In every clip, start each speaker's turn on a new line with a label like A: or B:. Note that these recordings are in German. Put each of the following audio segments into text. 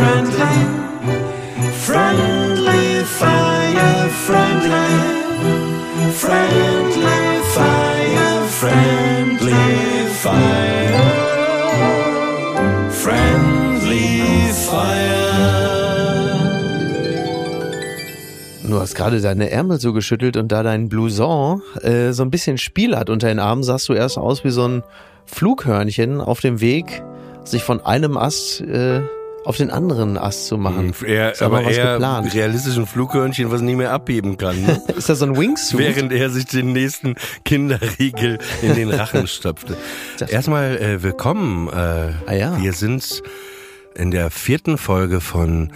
A: Friendly, friendly fire, friendly, friendly fire, friendly fire, friendly fire.
B: Du hast gerade deine Ärmel so geschüttelt und da dein Blouson äh, so ein bisschen Spiel hat unter den Armen, sahst du erst aus wie so ein Flughörnchen auf dem Weg, sich von einem Ast äh, auf den anderen Ast zu machen.
C: Er,
B: Ist aber
C: aber
B: was
C: eher
B: geplant.
C: realistischen Flughörnchen, was nie mehr abheben kann. Ne?
B: Ist das so ein Wingsuit?
C: Während er sich den nächsten Kinderriegel in den Rachen stopfte. Erstmal äh, willkommen. Äh,
B: Ah ja.
C: Wir sind in der vierten Folge von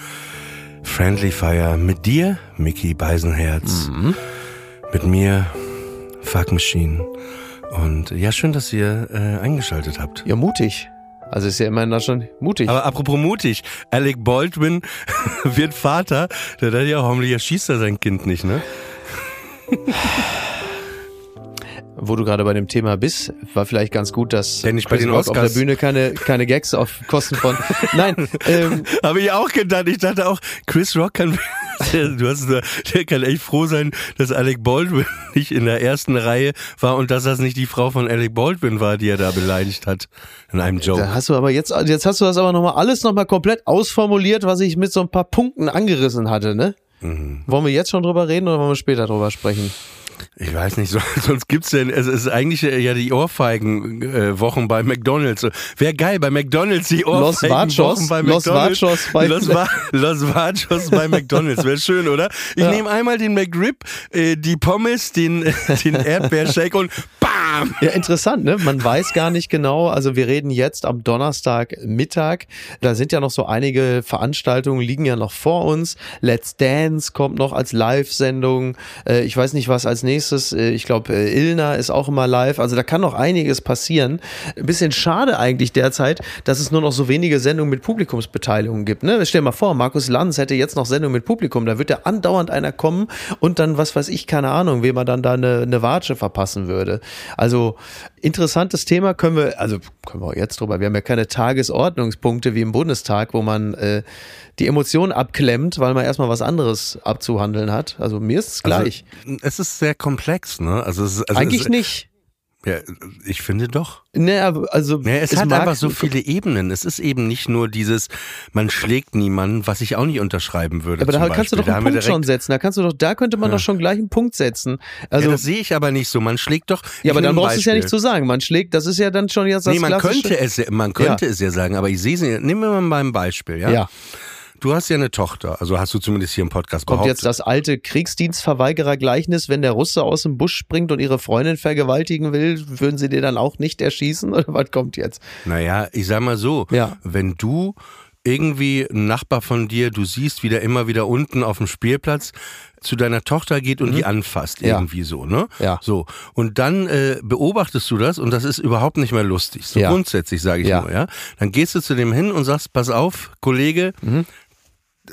C: Friendly Fire mit dir, Mickey Beisenherz.
B: Mhm.
C: Mit mir, Fuck Machine. Und ja, schön, dass ihr äh, eingeschaltet habt.
B: Ja, mutig. Also ist ja immerhin da schon mutig.
C: Aber apropos mutig, Alec Baldwin wird Vater. Der dachte ja, hoffentlich erschießt er sein Kind nicht, ne?
B: Wo du gerade bei dem Thema bist, war vielleicht ganz gut, dass
C: Denn nicht bei den
B: Rock auf der Bühne keine, keine Gags auf Kosten von. Nein, ähm,
C: Habe ich auch gedacht. Ich dachte auch, Chris Rock kann, du hast, der kann echt froh sein, dass Alec Baldwin nicht in der ersten Reihe war und dass das nicht die Frau von Alec Baldwin war, die er da beleidigt hat in einem Joke.
B: da hast du aber jetzt, jetzt hast du das aber nochmal alles nochmal komplett ausformuliert, was ich mit so ein paar Punkten angerissen hatte, ne?
C: Mhm.
B: Wollen wir jetzt schon drüber reden oder wollen wir später drüber sprechen?
C: Ich weiß nicht, so, sonst gibt's denn, es ist eigentlich äh, ja die Ohrfeigen-Wochen bei McDonalds. Wäre geil, bei McDonalds die
B: Los
C: Ohrfeigen-Wochen bei
B: Los
C: McDonalds.
B: Vachos bei-
C: Los, Va Los Vachos bei McDonalds, wäre schön, oder? Ich
B: Ja.
C: nehme einmal den McRib, äh, die Pommes, den, den Erdbeershake und BAM!
B: Ja, interessant, ne? Man weiß gar nicht genau. Also wir reden jetzt am Donnerstag Mittag. Da sind ja noch so einige Veranstaltungen, liegen ja noch vor uns. Let's Dance kommt noch als Live-Sendung. Äh, ich weiß nicht, was als nächstes. Äh, ich glaube, äh, Ilna ist auch immer live. Also da kann noch einiges passieren. Ein bisschen schade eigentlich derzeit, dass es nur noch so wenige Sendungen mit Publikumsbeteiligung gibt. Ne? Stell dir mal vor, Markus Lanz hätte jetzt noch Sendung mit Publikum. Da wird ja andauernd einer kommen und dann, was weiß ich, keine Ahnung, wem er dann da eine, eine Watsche verpassen würde. Also interessantes Thema können wir, also können wir auch jetzt drüber. Wir haben ja keine Tagesordnungspunkte wie im Bundestag, wo man äh, die Emotionen abklemmt, weil man erstmal was anderes abzuhandeln hat. Also mir ist es gleich.
C: Also, es ist sehr komplex, ne? Also, es ist, also
B: Eigentlich
C: es,
B: nicht.
C: Ja, ich finde doch.
B: Ne, aber also
C: Ja, es, hat
B: mag-
C: einfach so viele Ebenen. Es ist eben nicht nur dieses, man schlägt niemanden, was ich auch nicht unterschreiben würde.
B: Aber da kannst du
C: Beispiel.
B: doch
C: Da
B: einen
C: wir
B: Punkt schon setzen. Da kannst du doch, da könnte man doch schon gleich einen Punkt setzen. Also
C: ja, das sehe ich aber nicht so. Man schlägt doch.
B: Ja, aber dann brauchst du es ja nicht zu sagen. Man schlägt, das ist ja dann schon jetzt das
C: Nee, man
B: klassische.
C: könnte es, ja- man könnte
B: Ja.
C: es ja sagen, aber ich sehe es nicht. Nehmen wir mal ein Beispiel, ja?
B: Ja.
C: Du hast ja eine Tochter, also hast du zumindest hier im Podcast
B: Kommt
C: behauptet.
B: jetzt das alte Kriegsdienstverweigerer-Gleichnis, wenn der Russe aus dem Busch springt und ihre Freundin vergewaltigen will, würden sie dir dann auch nicht erschießen? Oder was kommt jetzt?
C: Naja, ich sag mal so,
B: Ja.
C: wenn du irgendwie ein Nachbar von dir, du siehst, wie der immer wieder unten auf dem Spielplatz zu deiner Tochter geht und die anfasst,
B: Mhm. Ja.
C: irgendwie so, ne?
B: Ja.
C: So. Und dann äh, beobachtest du das und das ist überhaupt nicht mehr lustig. So
B: Ja.
C: grundsätzlich sage ich
B: Ja.
C: nur, ja. Dann gehst du zu dem hin und sagst, pass auf, Kollege,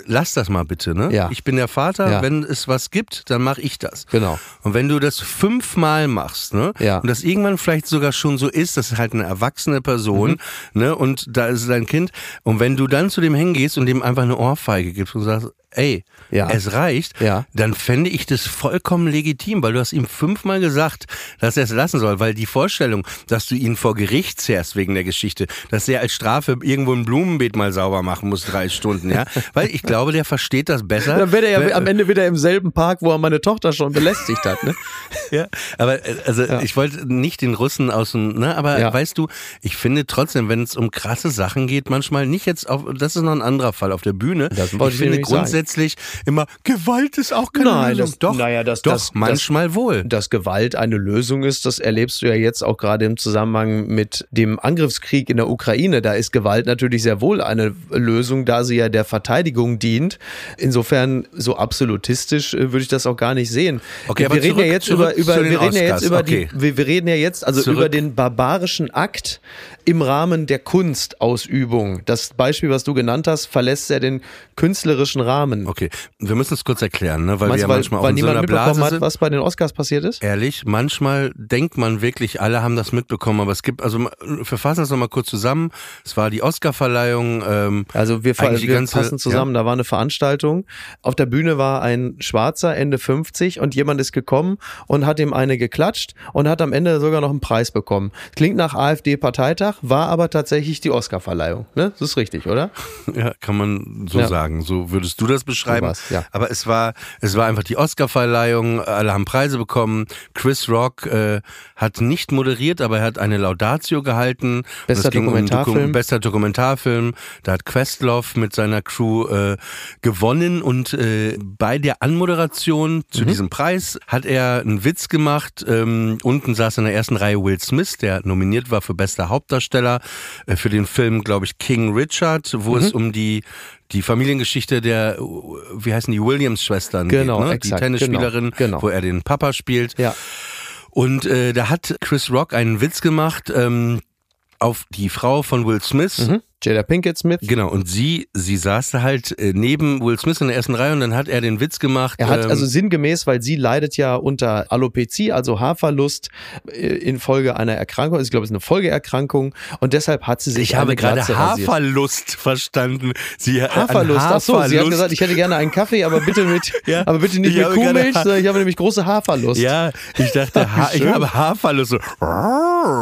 C: lass das mal bitte, ne?
B: Mhm. Ja.
C: Ich bin der Vater,
B: Ja.
C: wenn es was gibt, dann mache ich das.
B: Genau.
C: Und wenn du das fünfmal machst, ne?
B: Ja.
C: Und das irgendwann vielleicht sogar schon so ist, das ist halt eine erwachsene Person, ne? Und da ist dein Kind. Und wenn du dann zu dem hingehst und dem einfach eine Ohrfeige gibst und sagst, ey,
B: Ja.
C: es reicht,
B: Ja.
C: dann fände ich das vollkommen legitim, weil du hast ihm fünfmal gesagt, dass er es lassen soll, weil die Vorstellung, dass du ihn vor Gericht zerrst wegen der Geschichte, dass er als Strafe irgendwo ein Blumenbeet mal sauber machen muss, drei Stunden, ja, weil ich glaube, der versteht das besser.
B: Dann wird er ja am Ende wieder im selben Park, wo er meine Tochter schon belästigt hat. Ne?
C: Ja, aber äh, also ich wollte nicht den Russen aus dem, ne, aber
B: Ja.
C: weißt du, ich finde trotzdem, wenn es um krasse Sachen geht, manchmal nicht jetzt auf, das ist noch ein anderer Fall auf der Bühne.
B: Das
C: ich finde
B: sagen.
C: Grundsätzlich immer Gewalt ist auch keine
B: Nein,
C: Lösung.
B: das-
C: doch,
B: naja, das-
C: doch,
B: das-
C: manchmal wohl.
B: Dass Gewalt eine Lösung ist, das erlebst du ja jetzt auch gerade im Zusammenhang mit dem Angriffskrieg in der Ukraine. Da ist Gewalt natürlich sehr wohl eine Lösung, da sie ja der Verteidigung dient. Insofern so absolutistisch äh, würde ich das auch gar nicht sehen.
C: Okay,
B: wir
C: aber
B: reden ja
C: zurück-
B: jetzt
C: zurück
B: über, über wir reden ja jetzt über
C: Okay.
B: die wir, wir reden ja jetzt also
C: Zurück.
B: über den barbarischen Akt im Rahmen der Kunstausübung. Das Beispiel, was du genannt hast, verlässt ja den künstlerischen Rahmen.
C: Okay, wir müssen es kurz erklären, ne, weil
B: Meinst
C: wir
B: weil,
C: manchmal auch
B: weil
C: in so einer
B: mitbekommen
C: Blase
B: hat, was bei den Oscars passiert ist?
C: Ehrlich, manchmal denkt man wirklich, alle haben das mitbekommen, aber es gibt, also wir fassen das nochmal kurz zusammen. Es war die Oscarverleihung. Ähm,
B: Also wir, wir
C: ganze-
B: passen zusammen, da war eine Veranstaltung. Auf der Bühne war ein Schwarzer, Ende 50 und jemand ist gekommen und hat ihm eine geklatscht und hat am Ende sogar noch einen Preis bekommen. Klingt nach AfD-Parteitag, war aber tatsächlich die Oscarverleihung. Ne? Das ist richtig, oder?
C: Ja, kann man so
B: Ja.
C: sagen. So würdest du das beschreiben.
B: So war's, ja.
C: Aber es war, es war einfach die Oscarverleihung. Alle haben Preise bekommen. Chris Rock äh, hat nicht moderiert, aber er hat eine Laudatio gehalten.
B: Bester
C: Es ging um
B: Dokumentarfilm.
C: Dokum bester Dokumentarfilm. Da hat Questlove mit seiner Crew äh, gewonnen und äh, bei der Anmoderation
B: Mhm.
C: zu diesem Preis hat er einen Witz gemacht. Ähm, unten saß in der ersten Reihe Will Smith, der nominiert war für bester Hauptdarsteller äh, für den Film, glaube ich, King Richard, wo
B: Mhm.
C: es um die die Familiengeschichte der, wie heißen die, Williams-Schwestern
B: Genau,
C: geht, ne?
B: exakt,
C: die Tennisspielerin,
B: genau, genau.
C: wo er den Papa spielt.
B: Ja.
C: Und äh, da hat Chris Rock einen Witz gemacht ähm, auf die Frau von Will Smith.
B: Mhm. Jada Pinkett Smith.
C: Genau, und sie, sie saß da halt äh, neben Will Smith in der ersten Reihe und dann hat er den Witz gemacht.
B: Er hat
C: ähm,
B: also sinngemäß, weil sie leidet ja unter Alopezie, also Haarverlust äh, infolge einer Erkrankung. Also Ich glaube, es ist eine Folgeerkrankung und deshalb hat sie sich
C: ich habe gerade
B: Glatze rasiert.
C: Haferlust verstanden. Sie, äh, an
B: Haferlust. Ach so, sie hat gesagt, ich hätte gerne einen Kaffee, aber bitte mit,
C: Ja.
B: aber bitte nicht
C: Ich
B: mit Kuhmilch, sondern ich habe nämlich große Haferlust.
C: Ja, ich dachte, ha ich habe Haferlust. So,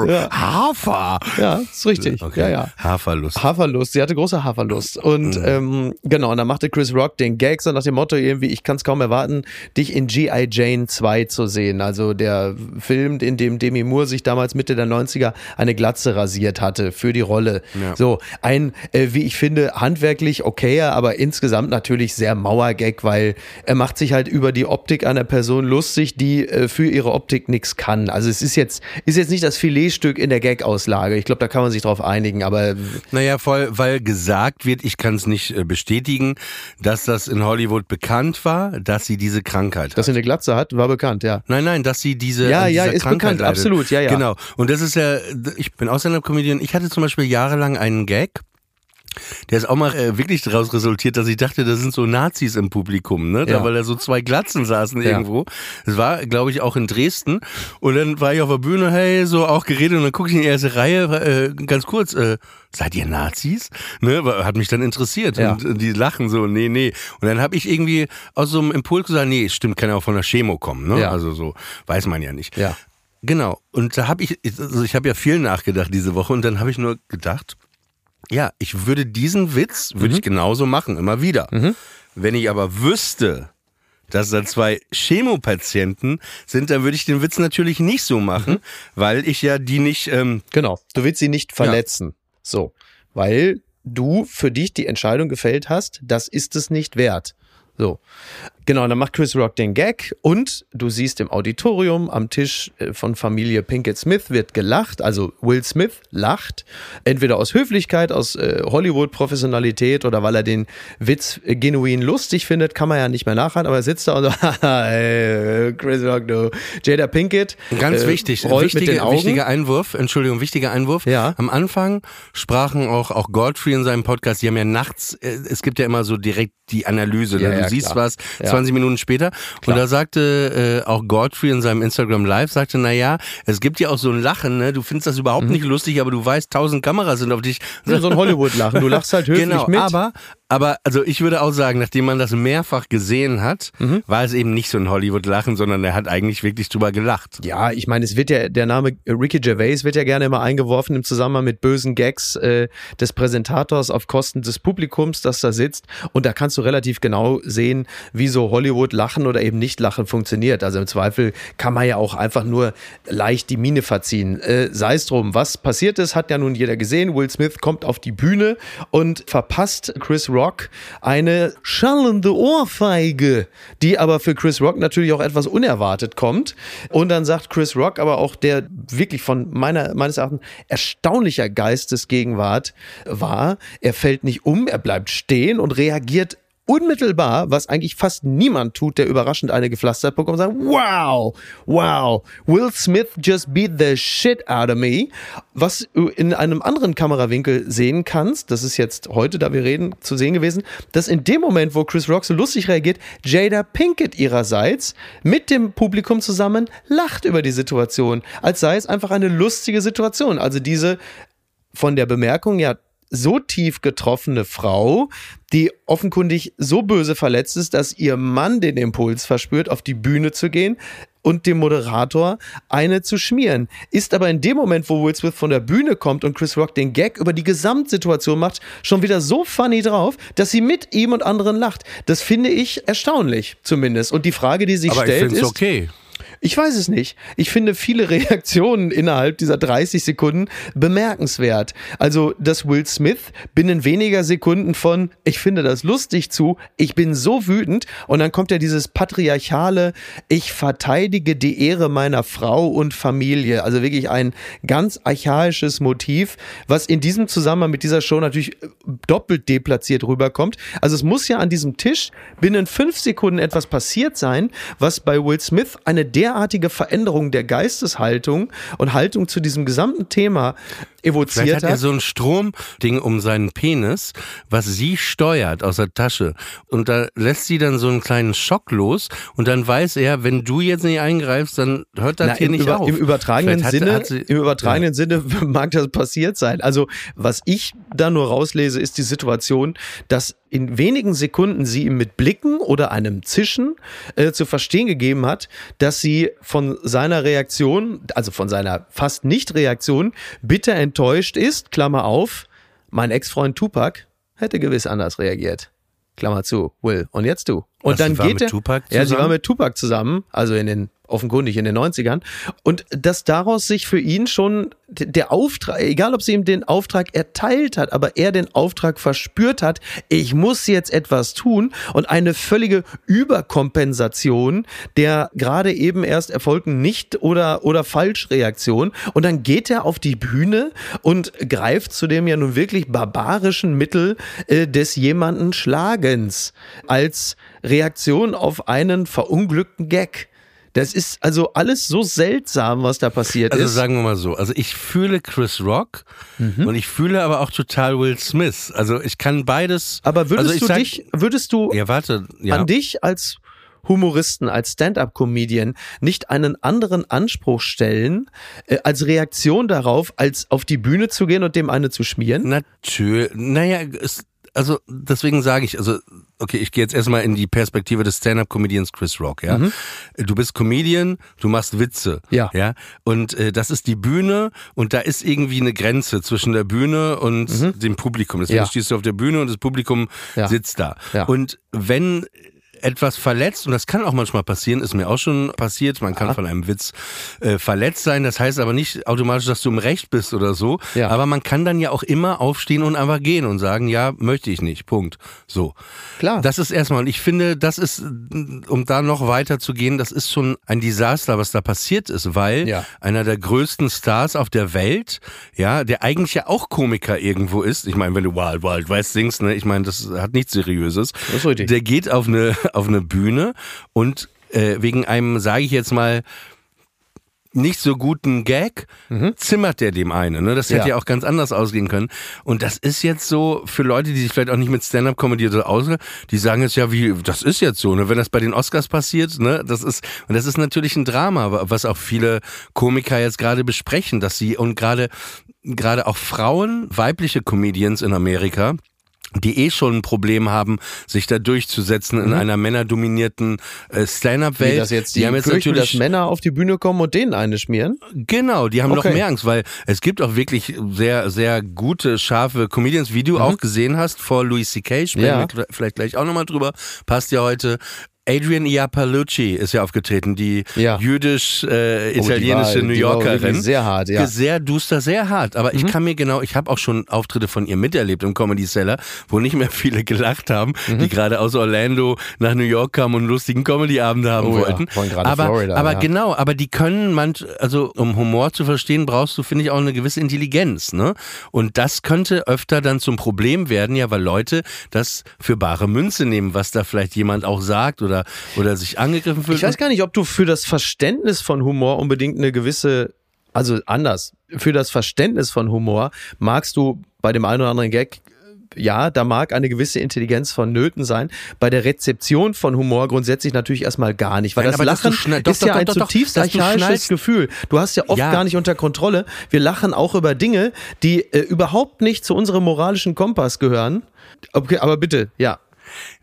B: Ja.
C: Hafer.
B: Ja, ist richtig.
C: Okay.
B: Ja, ja.
C: Haferlust.
B: Haferlust, sie hatte große Haferlust. Und
C: Mhm.
B: ähm, genau, und dann machte Chris Rock den Gag so nach dem Motto irgendwie, ich kann es kaum erwarten, dich in G.I. Jane 2 zu sehen. Also der Film, in dem Demi Moore sich damals Mitte der 90er eine Glatze rasiert hatte für die Rolle.
C: Ja.
B: So, ein, äh, wie ich finde, handwerklich okayer, aber insgesamt natürlich sehr Mauergag, weil er macht sich halt über die Optik einer Person lustig, die äh, für ihre Optik nichts kann. Also es ist jetzt, ist jetzt nicht das Filetstück in der Gag-Auslage. Ich glaube, da kann man sich drauf einigen, aber
C: Naja, voll, weil gesagt wird, ich kann es nicht äh, bestätigen, dass das in Hollywood bekannt war, dass sie diese Krankheit
B: Dass
C: hat.
B: sie eine Glatze hat, war bekannt, ja.
C: Nein, nein, dass sie diese
B: Ja,
C: an
B: ja, ist
C: Krankheit
B: bekannt,
C: leidet.
B: absolut, ja, ja.
C: Genau. Und das ist ja, ich bin auch Stand-Up-Comedian. Ich hatte zum Beispiel jahrelang einen Gag, der ist auch mal äh, wirklich daraus resultiert, dass ich dachte, da sind so Nazis im Publikum, ne? Da,
B: Ja.
C: weil da so zwei Glatzen saßen
B: Ja.
C: irgendwo. Das war, glaube ich, auch in Dresden. Und dann war ich auf der Bühne, hey, so auch geredet und dann gucke ich in die erste Reihe, äh, ganz kurz, äh, seid ihr Nazis? Ne? Hat mich dann interessiert.
B: Ja.
C: Und äh, die lachen so, nee, nee. Und dann habe ich irgendwie aus so einem Impuls gesagt, nee, stimmt, kann ja auch von der Chemo kommen, ne?
B: Ja.
C: Also so, weiß man ja nicht.
B: Ja.
C: Genau. Und da habe ich, also ich habe ja viel nachgedacht diese Woche und dann habe ich nur gedacht, ja, ich würde diesen Witz, würde ich genauso machen, immer wieder. Wenn ich aber wüsste, dass da zwei Chemopatienten sind, dann würde ich den Witz natürlich nicht so machen, weil ich ja die nicht, ähm,
B: Genau. Du willst sie nicht verletzen. So. Weil du für dich die Entscheidung gefällt hast, das ist es nicht wert. So. Genau, dann macht Chris Rock den Gag und du siehst im Auditorium am Tisch äh, von Familie Pinkett Smith wird gelacht, also Will Smith lacht, entweder aus Höflichkeit, aus äh, Hollywood-Professionalität oder weil er den Witz äh, genuin lustig findet, kann man ja nicht mehr nachhalten, aber er sitzt da und so, haha, ey, Chris Rock, du, Jada Pinkett.
C: Ganz
B: äh,
C: wichtig,
B: den
C: wichtiger, Einwurf, Entschuldigung, wichtiger Einwurf.
B: Ja.
C: Am Anfang sprachen auch, auch Godfrey in seinem Podcast, die haben ja nachts, äh, es gibt ja immer so direkt die Analyse, ne?
B: Ja,
C: du
B: ja,
C: siehst
B: klar.
C: was,
B: Ja.
C: 20 Minuten später. Und da sagte äh, auch Godfrey in seinem Instagram Live, sagte, na ja, es gibt ja auch so ein Lachen, ne? du findest das überhaupt nicht lustig, aber du weißt, tausend Kameras sind auf dich.
B: Ja, so ein Hollywood-Lachen. Du lachst halt höflich
C: genau,
B: mit.
C: aber Aber also ich würde auch sagen, nachdem man das mehrfach gesehen hat,
B: Mhm.
C: war es eben nicht so ein Hollywood-Lachen, sondern er hat eigentlich wirklich drüber gelacht.
B: Ja, ich meine, es wird ja, der Name Ricky Gervais wird ja gerne immer eingeworfen im Zusammenhang mit bösen Gags äh, des Präsentators auf Kosten des Publikums, das da sitzt. Und da kannst du relativ genau sehen, wie so Hollywood-Lachen oder eben nicht Lachen funktioniert. Also im Zweifel kann man ja auch einfach nur leicht die Miene verziehen. Äh, Sei es drum, was passiert ist, hat ja nun jeder gesehen. Will Smith kommt auf die Bühne und verpasst Chris Rock eine schallende Ohrfeige, die aber für Chris Rock natürlich auch etwas unerwartet kommt. Und dann sagt Chris Rock, aber auch der wirklich von meiner, meines Erachtens erstaunlicher Geistesgegenwart war, er fällt nicht um, er bleibt stehen und reagiert unmittelbar, was eigentlich fast niemand tut, der überraschend eine gepflastert bekommt, und sagt, wow, wow, Will Smith just beat the shit out of me. Was du in einem anderen Kamerawinkel sehen kannst, das ist jetzt heute, da wir reden, zu sehen gewesen, dass in dem Moment, wo Chris Rock so lustig reagiert, Jada Pinkett ihrerseits mit dem Publikum zusammen lacht über die Situation, als sei es einfach eine lustige Situation. Also diese von der Bemerkung ja so tief getroffene Frau, die offenkundig so böse verletzt ist, dass ihr Mann den Impuls verspürt, auf die Bühne zu gehen und dem Moderator eine zu schmieren. Ist aber in dem Moment, wo Will Smith von der Bühne kommt und Chris Rock den Gag über die Gesamtsituation macht, schon wieder so funny drauf, dass sie mit ihm und anderen lacht. Das finde ich erstaunlich, zumindest. Und die Frage, die sich
C: Aber ich
B: stellt,
C: es
B: ist,
C: okay.
B: Ich weiß es nicht. Ich finde viele Reaktionen innerhalb dieser 30 Sekunden bemerkenswert. Also, dass Will Smith binnen weniger Sekunden von ich finde das lustig zu, ich bin so wütend und dann kommt ja dieses patriarchale, ich verteidige die Ehre meiner Frau und Familie. Also wirklich ein ganz archaisches Motiv, was in diesem Zusammenhang mit dieser Show natürlich äh, doppelt deplatziert rüberkommt. Also es muss ja an diesem Tisch binnen fünf Sekunden etwas passiert sein, was bei Will Smith eine derartige Veränderung der Geisteshaltung und Haltung zu diesem gesamten Thema
C: Vielleicht
B: evoziert
C: hat er
B: hat.
C: so ein Stromding um seinen Penis, was sie steuert aus der Tasche. Und da lässt sie dann so einen kleinen Schock los und dann weiß er, wenn du jetzt nicht eingreifst, dann hört das
B: Na,
C: hier
B: im,
C: nicht
B: über,
C: auf.
B: Im übertragenen
C: hat-
B: Sinne,
C: hat sie-
B: im übertragenen Sinne mag das passiert sein. Also was ich da nur rauslese, ist die Situation, dass in wenigen Sekunden sie ihm mit Blicken oder einem Zischen äh, zu verstehen gegeben hat, dass sie von seiner Reaktion, also von seiner fast Nicht-Reaktion, bitter enttäuscht ist. Klammer auf, mein Ex-Freund Tupac hätte gewiss anders reagiert. Klammer zu, Will. Und jetzt du. Und
C: Was,
B: dann
C: sie war
B: geht
C: mit
B: er.
C: Tupac
B: ja, sie war
C: zusammen?
B: mit Tupac zusammen, also in den offenkundig in den 90ern. Und dass daraus sich für ihn schon der Auftrag, egal ob sie ihm den Auftrag erteilt hat, aber er den Auftrag verspürt hat, ich muss jetzt etwas tun und eine völlige Überkompensation der gerade eben erst erfolgten Nicht- oder, oder Falschreaktion. Und dann geht er auf die Bühne und greift zu dem ja nun wirklich barbarischen Mittel äh, des jemanden Schlagens als Reaktion auf einen verunglückten Gag. Das ist also alles so seltsam, was da passiert
C: Also
B: ist.
C: sagen wir mal so, also ich fühle Chris Rock
B: Mhm.
C: und ich fühle aber auch total Will Smith. Also ich kann beides.
B: Aber würdest
C: also
B: du
C: sag-
B: dich, würdest du
C: Ja, warte. Ja.
B: an dich als Humoristen, als Stand-up-Comedian nicht einen anderen Anspruch stellen, äh, als Reaktion darauf, als auf die Bühne zu gehen und dem eine zu schmieren?
C: Natürlich. Naja, es, also deswegen sage ich, also okay, ich gehe jetzt erstmal in die Perspektive des Stand-up-Comedians Chris Rock, ja. Du bist Comedian, du machst Witze,
B: Mhm. Ja.
C: ja. Und äh, das ist die Bühne und da ist irgendwie eine Grenze zwischen der Bühne und dem Publikum. Deswegen
B: Mhm. Ja.
C: stehst du auf der Bühne und das Publikum
B: Ja.
C: sitzt da.
B: Ja.
C: Und wenn etwas verletzt, und das kann auch manchmal passieren, ist mir auch schon passiert, man kann von einem Witz äh, verletzt sein, das heißt aber nicht automatisch, dass du im Recht bist oder so,
B: Ja.
C: aber man kann dann ja auch immer aufstehen und einfach gehen und sagen, ja, möchte ich nicht, Punkt. So.
B: Klar.
C: Das ist erstmal, und ich finde, das ist, um da noch weiter zu gehen, das ist schon ein Desaster, was da passiert ist, weil
B: Ja.
C: einer der größten Stars auf der Welt, ja, der eigentlich ja auch Komiker irgendwo ist, ich meine, wenn du Wild Wild West singst, ne, ich meine, das hat nichts Seriöses,
B: Das ist richtig.
C: der geht auf eine, auf eine Bühne und äh, wegen einem, sage ich jetzt mal, nicht so guten Gag, zimmert der dem eine. Ne? Das hätte
B: Mhm. Ja.
C: ja. auch ganz anders ausgehen können. Und das ist jetzt so für Leute, die sich vielleicht auch nicht mit Stand-up-Comedy so aus, die sagen jetzt ja, wie, das ist jetzt so, ne? Wenn das bei den Oscars passiert, ne, das ist, und das ist natürlich ein Drama, was auch viele Komiker jetzt gerade besprechen, dass sie und gerade, gerade auch Frauen, weibliche Comedians in Amerika, die eh schon ein Problem haben, sich da durchzusetzen in einer männerdominierten äh, Stand-up-Welt.
B: Mhm. Jetzt die,
C: die haben jetzt
B: fürchten,
C: natürlich
B: dass Männer auf die Bühne kommen und denen eine schmieren?
C: Genau, die haben
B: Okay.
C: noch mehr Angst, weil es gibt auch wirklich sehr, sehr gute, scharfe Comedians, wie du auch gesehen hast vor Louis C.K. Sprechen
B: Mhm. Ja.
C: wir vielleicht gleich auch nochmal drüber. Passt ja heute. Adrian Iapalucci ist ja aufgetreten, die
B: Ja.
C: jüdisch-italienische
B: Oh, die war-
C: New Yorkerin.
B: sehr hart, ja. Mhm.
C: Sehr duster, sehr hart. Aber ich kann mir genau, ich habe auch schon Auftritte von ihr miterlebt im Comedy Cellar, wo nicht mehr viele gelacht haben,
B: Mhm.
C: die gerade aus Orlando nach New York kamen und einen lustigen Comedy-Abend haben
B: Oh ja,
C: wollten.
B: gerade
C: aber
B: Florida,
C: aber
B: ja.
C: genau, aber die können manch, also um Humor zu verstehen, brauchst du, finde ich, auch eine gewisse Intelligenz, ne? Und das könnte öfter dann zum Problem werden, ja, weil Leute das für bare Münze nehmen, was da vielleicht jemand auch sagt oder, oder sich angegriffen fühlt.
B: Ich weiß gar nicht, ob du für das Verständnis von Humor unbedingt eine gewisse, also anders, für das Verständnis von Humor magst du bei dem einen oder anderen Gag ja, da mag eine gewisse Intelligenz vonnöten sein. Bei der Rezeption von Humor grundsätzlich natürlich erstmal gar nicht, weil
C: Nein,
B: das Lachen ist
C: doch,
B: ja
C: doch,
B: ein
C: doch,
B: zutiefst archaisches Gefühl. Du hast ja oft
C: Ja.
B: gar nicht unter Kontrolle. Wir lachen auch über Dinge, die äh, überhaupt nicht zu unserem moralischen Kompass gehören. Okay, aber bitte, ja.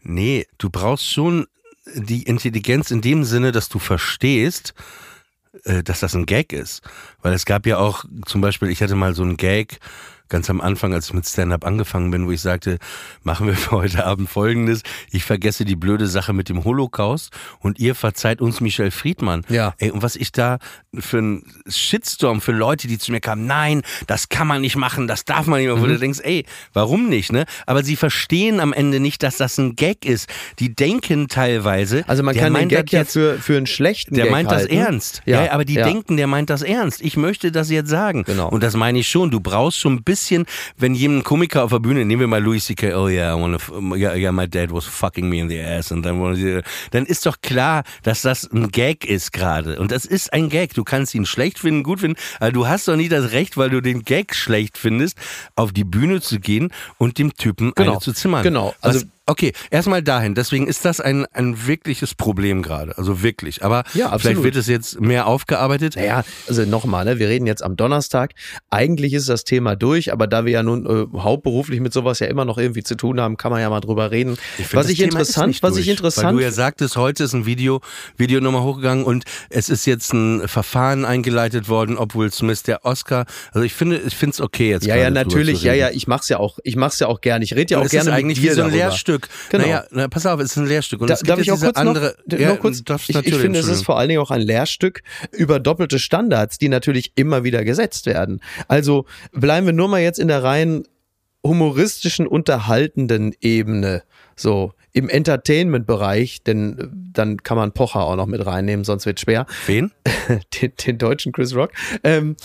C: Nee, du brauchst schon die Intelligenz in dem Sinne, dass du verstehst, äh, dass das ein Gag ist. Weil es gab ja auch, zum Beispiel, ich hatte mal so einen Gag, ganz am Anfang, als ich mit Stand-up angefangen bin, wo ich sagte, machen wir für heute Abend folgendes, ich vergesse die blöde Sache mit dem Holocaust und ihr verzeiht uns Michel Friedmann.
B: Ja.
C: Ey, und was ich da für ein Shitstorm für Leute, die zu mir kamen, nein, das kann man nicht machen, das darf man nicht machen, wo
B: Mhm.
C: du denkst, ey, warum nicht, ne? Aber sie verstehen am Ende nicht, dass das ein Gag ist. Die denken teilweise,
B: Also man kann den
C: meint
B: Gag
C: das
B: ja
C: jetzt,
B: für, für einen schlechten
C: der
B: Gag
C: meint das
B: halten.
C: ernst. Ja, aber die
B: ja.
C: denken, der meint das ernst. Ich möchte das jetzt sagen.
B: Genau.
C: Und das meine ich schon. Du brauchst schon ein bisschen, wenn jemand Komiker auf der Bühne, nehmen wir mal Louis C.K., oh yeah, I wanna, yeah, yeah, my dad was fucking me in the ass. Und dann, dann ist doch klar, dass das ein Gag ist gerade. Und das ist ein Gag. Du kannst ihn schlecht finden, gut finden, aber du hast doch nie das Recht, weil du den Gag schlecht findest, auf die Bühne zu gehen und dem Typen
B: Genau.
C: eine zu zimmern.
B: Genau.
C: Was,
B: Also-
C: Okay, erstmal dahin. Deswegen ist das ein, ein wirkliches Problem gerade. Also wirklich. Aber
B: Ja,
C: vielleicht wird es jetzt mehr aufgearbeitet.
B: Naja, also nochmal, ne, wir reden jetzt am Donnerstag. Eigentlich ist das Thema durch, aber da wir ja nun äh, hauptberuflich mit sowas ja immer noch irgendwie zu tun haben, kann man ja mal drüber reden.
C: find,
B: was ich
C: Thema
B: interessant, was
C: durch,
B: ich interessant,
C: Weil du ja sagtest, heute ist ein Video, Video nochmal hochgegangen und es ist jetzt ein Verfahren eingeleitet worden, ob Will Smith der Oscar. Also ich finde, ich finde es okay jetzt.
B: ja, ja, natürlich, ja, ja, ich mach's ja auch, ich mach's ja auch gerne. Ich rede ja
C: Und
B: auch gerne
C: ist eigentlich
B: mit dir
C: wie so ein
B: darüber.
C: Lehrstück.
B: Genau.
C: Naja, na, pass auf, es ist ein Lehrstück. Und
B: Da,
C: es gibt
B: darf ich auch kurz
C: andere.
B: noch,
C: ja,
B: noch kurz? Ich, ich finde, es ist vor allen Dingen auch ein Lehrstück über doppelte Standards, die natürlich immer wieder gesetzt werden. Also bleiben wir nur mal jetzt in der rein humoristischen, unterhaltenden Ebene. So, im Entertainment-Bereich, denn äh, dann kann man Pocher auch noch mit reinnehmen, sonst wird schwer
C: Wen?
B: den, den deutschen Chris Rock. Ähm,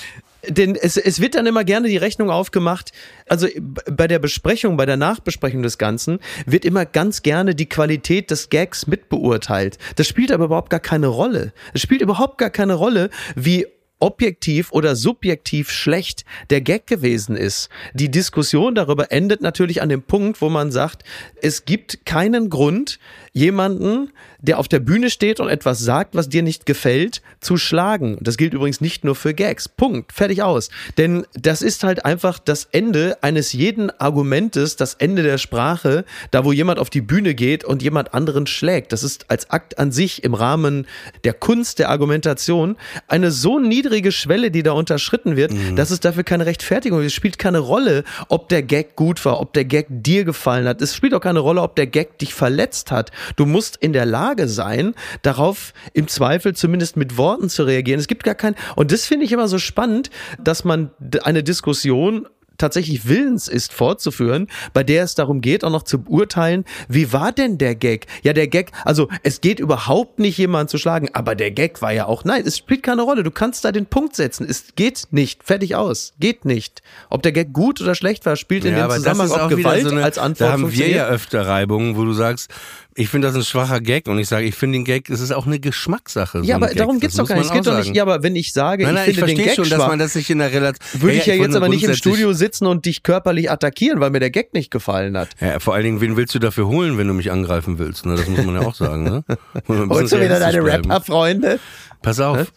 B: denn es, es wird dann immer gerne die Rechnung aufgemacht, also b- bei der Besprechung, bei der Nachbesprechung des Ganzen, wird immer ganz gerne die Qualität des Gags mitbeurteilt. Das spielt aber überhaupt gar keine Rolle. Es spielt überhaupt gar keine Rolle, wie objektiv oder subjektiv schlecht der Gag gewesen ist. Die Diskussion darüber endet natürlich an dem Punkt, wo man sagt, es gibt keinen Grund, jemanden, der auf der Bühne steht und etwas sagt, was dir nicht gefällt, zu schlagen. Das gilt übrigens nicht nur für Gags. Punkt. Fertig aus. Denn das ist halt einfach das Ende eines jeden Argumentes, das Ende der Sprache, da wo jemand auf die Bühne geht und jemand anderen schlägt. Das ist als Akt an sich im Rahmen der Kunst der Argumentation eine so niedrige Schwelle, die da unterschritten wird, dass es dafür keine Rechtfertigung gibt. Es spielt keine Rolle, ob der Gag gut war, ob der Gag dir gefallen hat. Es spielt auch keine Rolle, ob der Gag dich verletzt hat. Du musst in der Lage sein, darauf im Zweifel zumindest mit Worten zu reagieren. Es gibt gar kein, und das finde ich immer so spannend, dass man eine Diskussion tatsächlich willens ist fortzuführen, bei der es darum geht, auch noch zu beurteilen, wie war denn der Gag? Ja, der Gag, also es geht überhaupt nicht, jemanden zu schlagen, aber der Gag war ja auch, nein, es spielt keine Rolle, du kannst da den Punkt setzen, es geht nicht, fertig aus, geht nicht. Ob der Gag gut oder schlecht war, spielt in
C: Ja,
B: dem Zusammenhang, ob Gewalt
C: so eine,
B: als Antwort
C: Da haben wir ja öfter Reibungen, wo du sagst, ich finde das ein schwacher Gag und ich sage, ich finde den Gag, es ist auch eine Geschmackssache. so
B: Ja, aber darum geht's doch gar nicht. Es geht doch nicht. Ja, aber wenn ich sage,
C: Nein, nein,
B: ich
C: ich
B: finde den
C: verstehe
B: Gag
C: schon, dass
B: schwach,
C: man das nicht in der Relation.
B: würde ich ja, jetzt
C: wollte
B: aber nicht im Studio sitzen und dich körperlich attackieren, weil mir der Gag nicht gefallen hat.
C: Ja, vor allen Dingen, wen willst du dafür holen, wenn du mich angreifen willst? Ne? Das muss man ja auch sagen. Ne?
B: Holst du wieder deine. Rapper-Freunde?
C: Pass auf.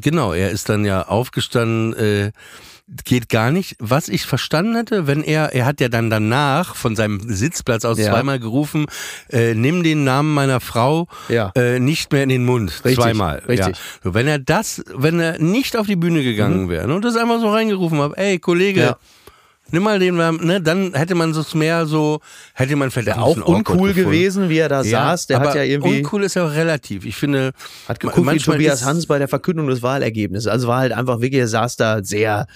C: Genau, er ist dann ja aufgestanden. Äh, geht gar nicht. Was ich verstanden hätte, wenn er, er hat ja dann danach von seinem Sitzplatz aus
B: Ja.
C: zweimal gerufen, äh, nimm den Namen meiner Frau
B: Ja.
C: äh, nicht mehr in den Mund.
B: Richtig,
C: zweimal.
B: richtig. Mhm.
C: Ja. So, wenn er das, wenn er nicht auf die Bühne gegangen wäre und das einfach so reingerufen hat, ey Kollege. Nimm mal den Namen, ne, dann hätte man es mehr so, hätte man vielleicht
B: Auch uncool gewesen, wie er da saß. Der hat ja irgendwie.
C: Uncool ist ja auch relativ. Ich finde.
B: Hat geguckt wie Tobias Hans bei der Verkündung des Wahlergebnisses. Also war halt einfach wirklich, er saß da sehr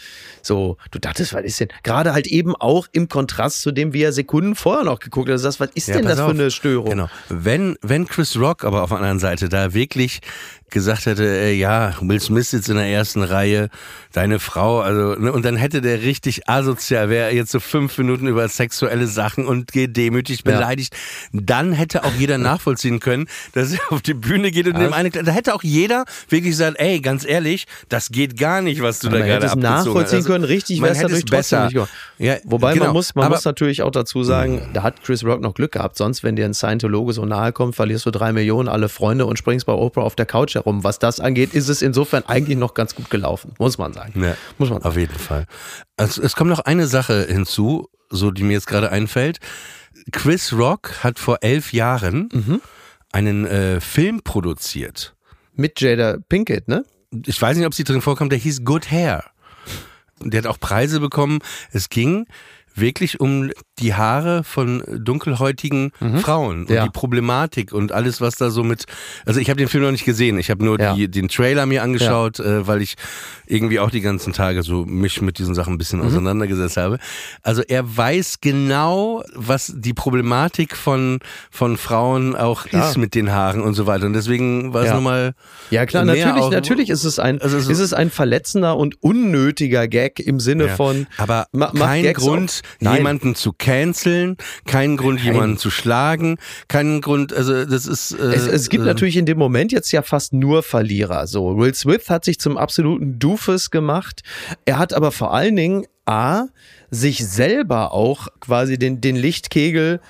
B: so, du dachtest, was ist denn? Gerade halt eben auch im Kontrast zu dem, wie er Sekunden vorher noch geguckt hat. Du sagst, was ist
C: Ja,
B: denn das
C: auf.
B: für eine Störung?
C: Genau. Wenn, wenn Chris Rock aber auf der anderen Seite da wirklich gesagt hätte, äh, ja, Will Smith sitzt in der ersten Reihe, deine Frau, also, ne, und dann hätte der richtig asozial, wäre jetzt so fünf Minuten über sexuelle Sachen und gedemütigt,
B: Ja.
C: beleidigt, dann hätte auch jeder nachvollziehen können, dass er auf die Bühne geht und dem eine, da hätte auch jeder wirklich gesagt, ey, ganz ehrlich, das geht gar nicht, was du da gerade
B: es
C: abgezogen hast.
B: nachvollziehen
C: Also,
B: können, richtig
C: man
B: wäre es
C: hätte
B: trotzdem
C: besser. Ja,
B: Wobei
C: genau.
B: man muss, man
C: Aber-
B: muss natürlich auch dazu sagen, da hat Chris Rock noch Glück gehabt. Sonst, wenn dir ein Scientologe so nahe kommt, verlierst du drei Millionen, alle Freunde und springst bei Oprah auf der Couch herum. Was das angeht, ist es insofern eigentlich noch ganz gut gelaufen, muss man sagen.
C: Ja,
B: Muss man
C: auf jeden Fall. Also, es kommt noch eine Sache hinzu, so die mir jetzt gerade einfällt. Chris Rock hat vor elf Jahren
B: Mhm.
C: einen äh, Film produziert.
B: Mit Jada Pinkett, ne?
C: Ich weiß nicht, ob sie drin vorkommt, der hieß Good Hair. Der hat auch Preise bekommen. Es ging wirklich um die Haare von dunkelhäutigen Frauen und
B: Mhm. Ja.
C: die Problematik und alles, was da so mit. Also ich habe den Film noch nicht gesehen. Ich habe nur
B: Ja.
C: die, den Trailer mir angeschaut, äh, weil ich irgendwie auch die ganzen Tage so mich mit diesen Sachen ein bisschen
B: Mhm.
C: auseinandergesetzt habe. Also er weiß genau, was die Problematik von von Frauen auch ist mit den Haaren und so weiter. Und deswegen war es
B: Ja.
C: nochmal.
B: Ja klar, natürlich,
C: auch-
B: natürlich ist es ein,
C: Also so-
B: ist es ein verletzender und unnötiger Gag im Sinne
C: Ja.
B: von.
C: Aber
B: ma-
C: kein
B: Gags
C: Grund,
B: Nein.
C: jemanden zu canceln, kein Grund, jemanden zu schlagen, kein Grund, also das ist. Äh,
B: Es, es gibt
C: äh,
B: natürlich in dem Moment jetzt ja fast nur Verlierer. So, Will Smith hat sich zum absoluten Doofus gemacht. Er hat aber vor allen Dingen A, sich selber auch quasi den, den Lichtkegel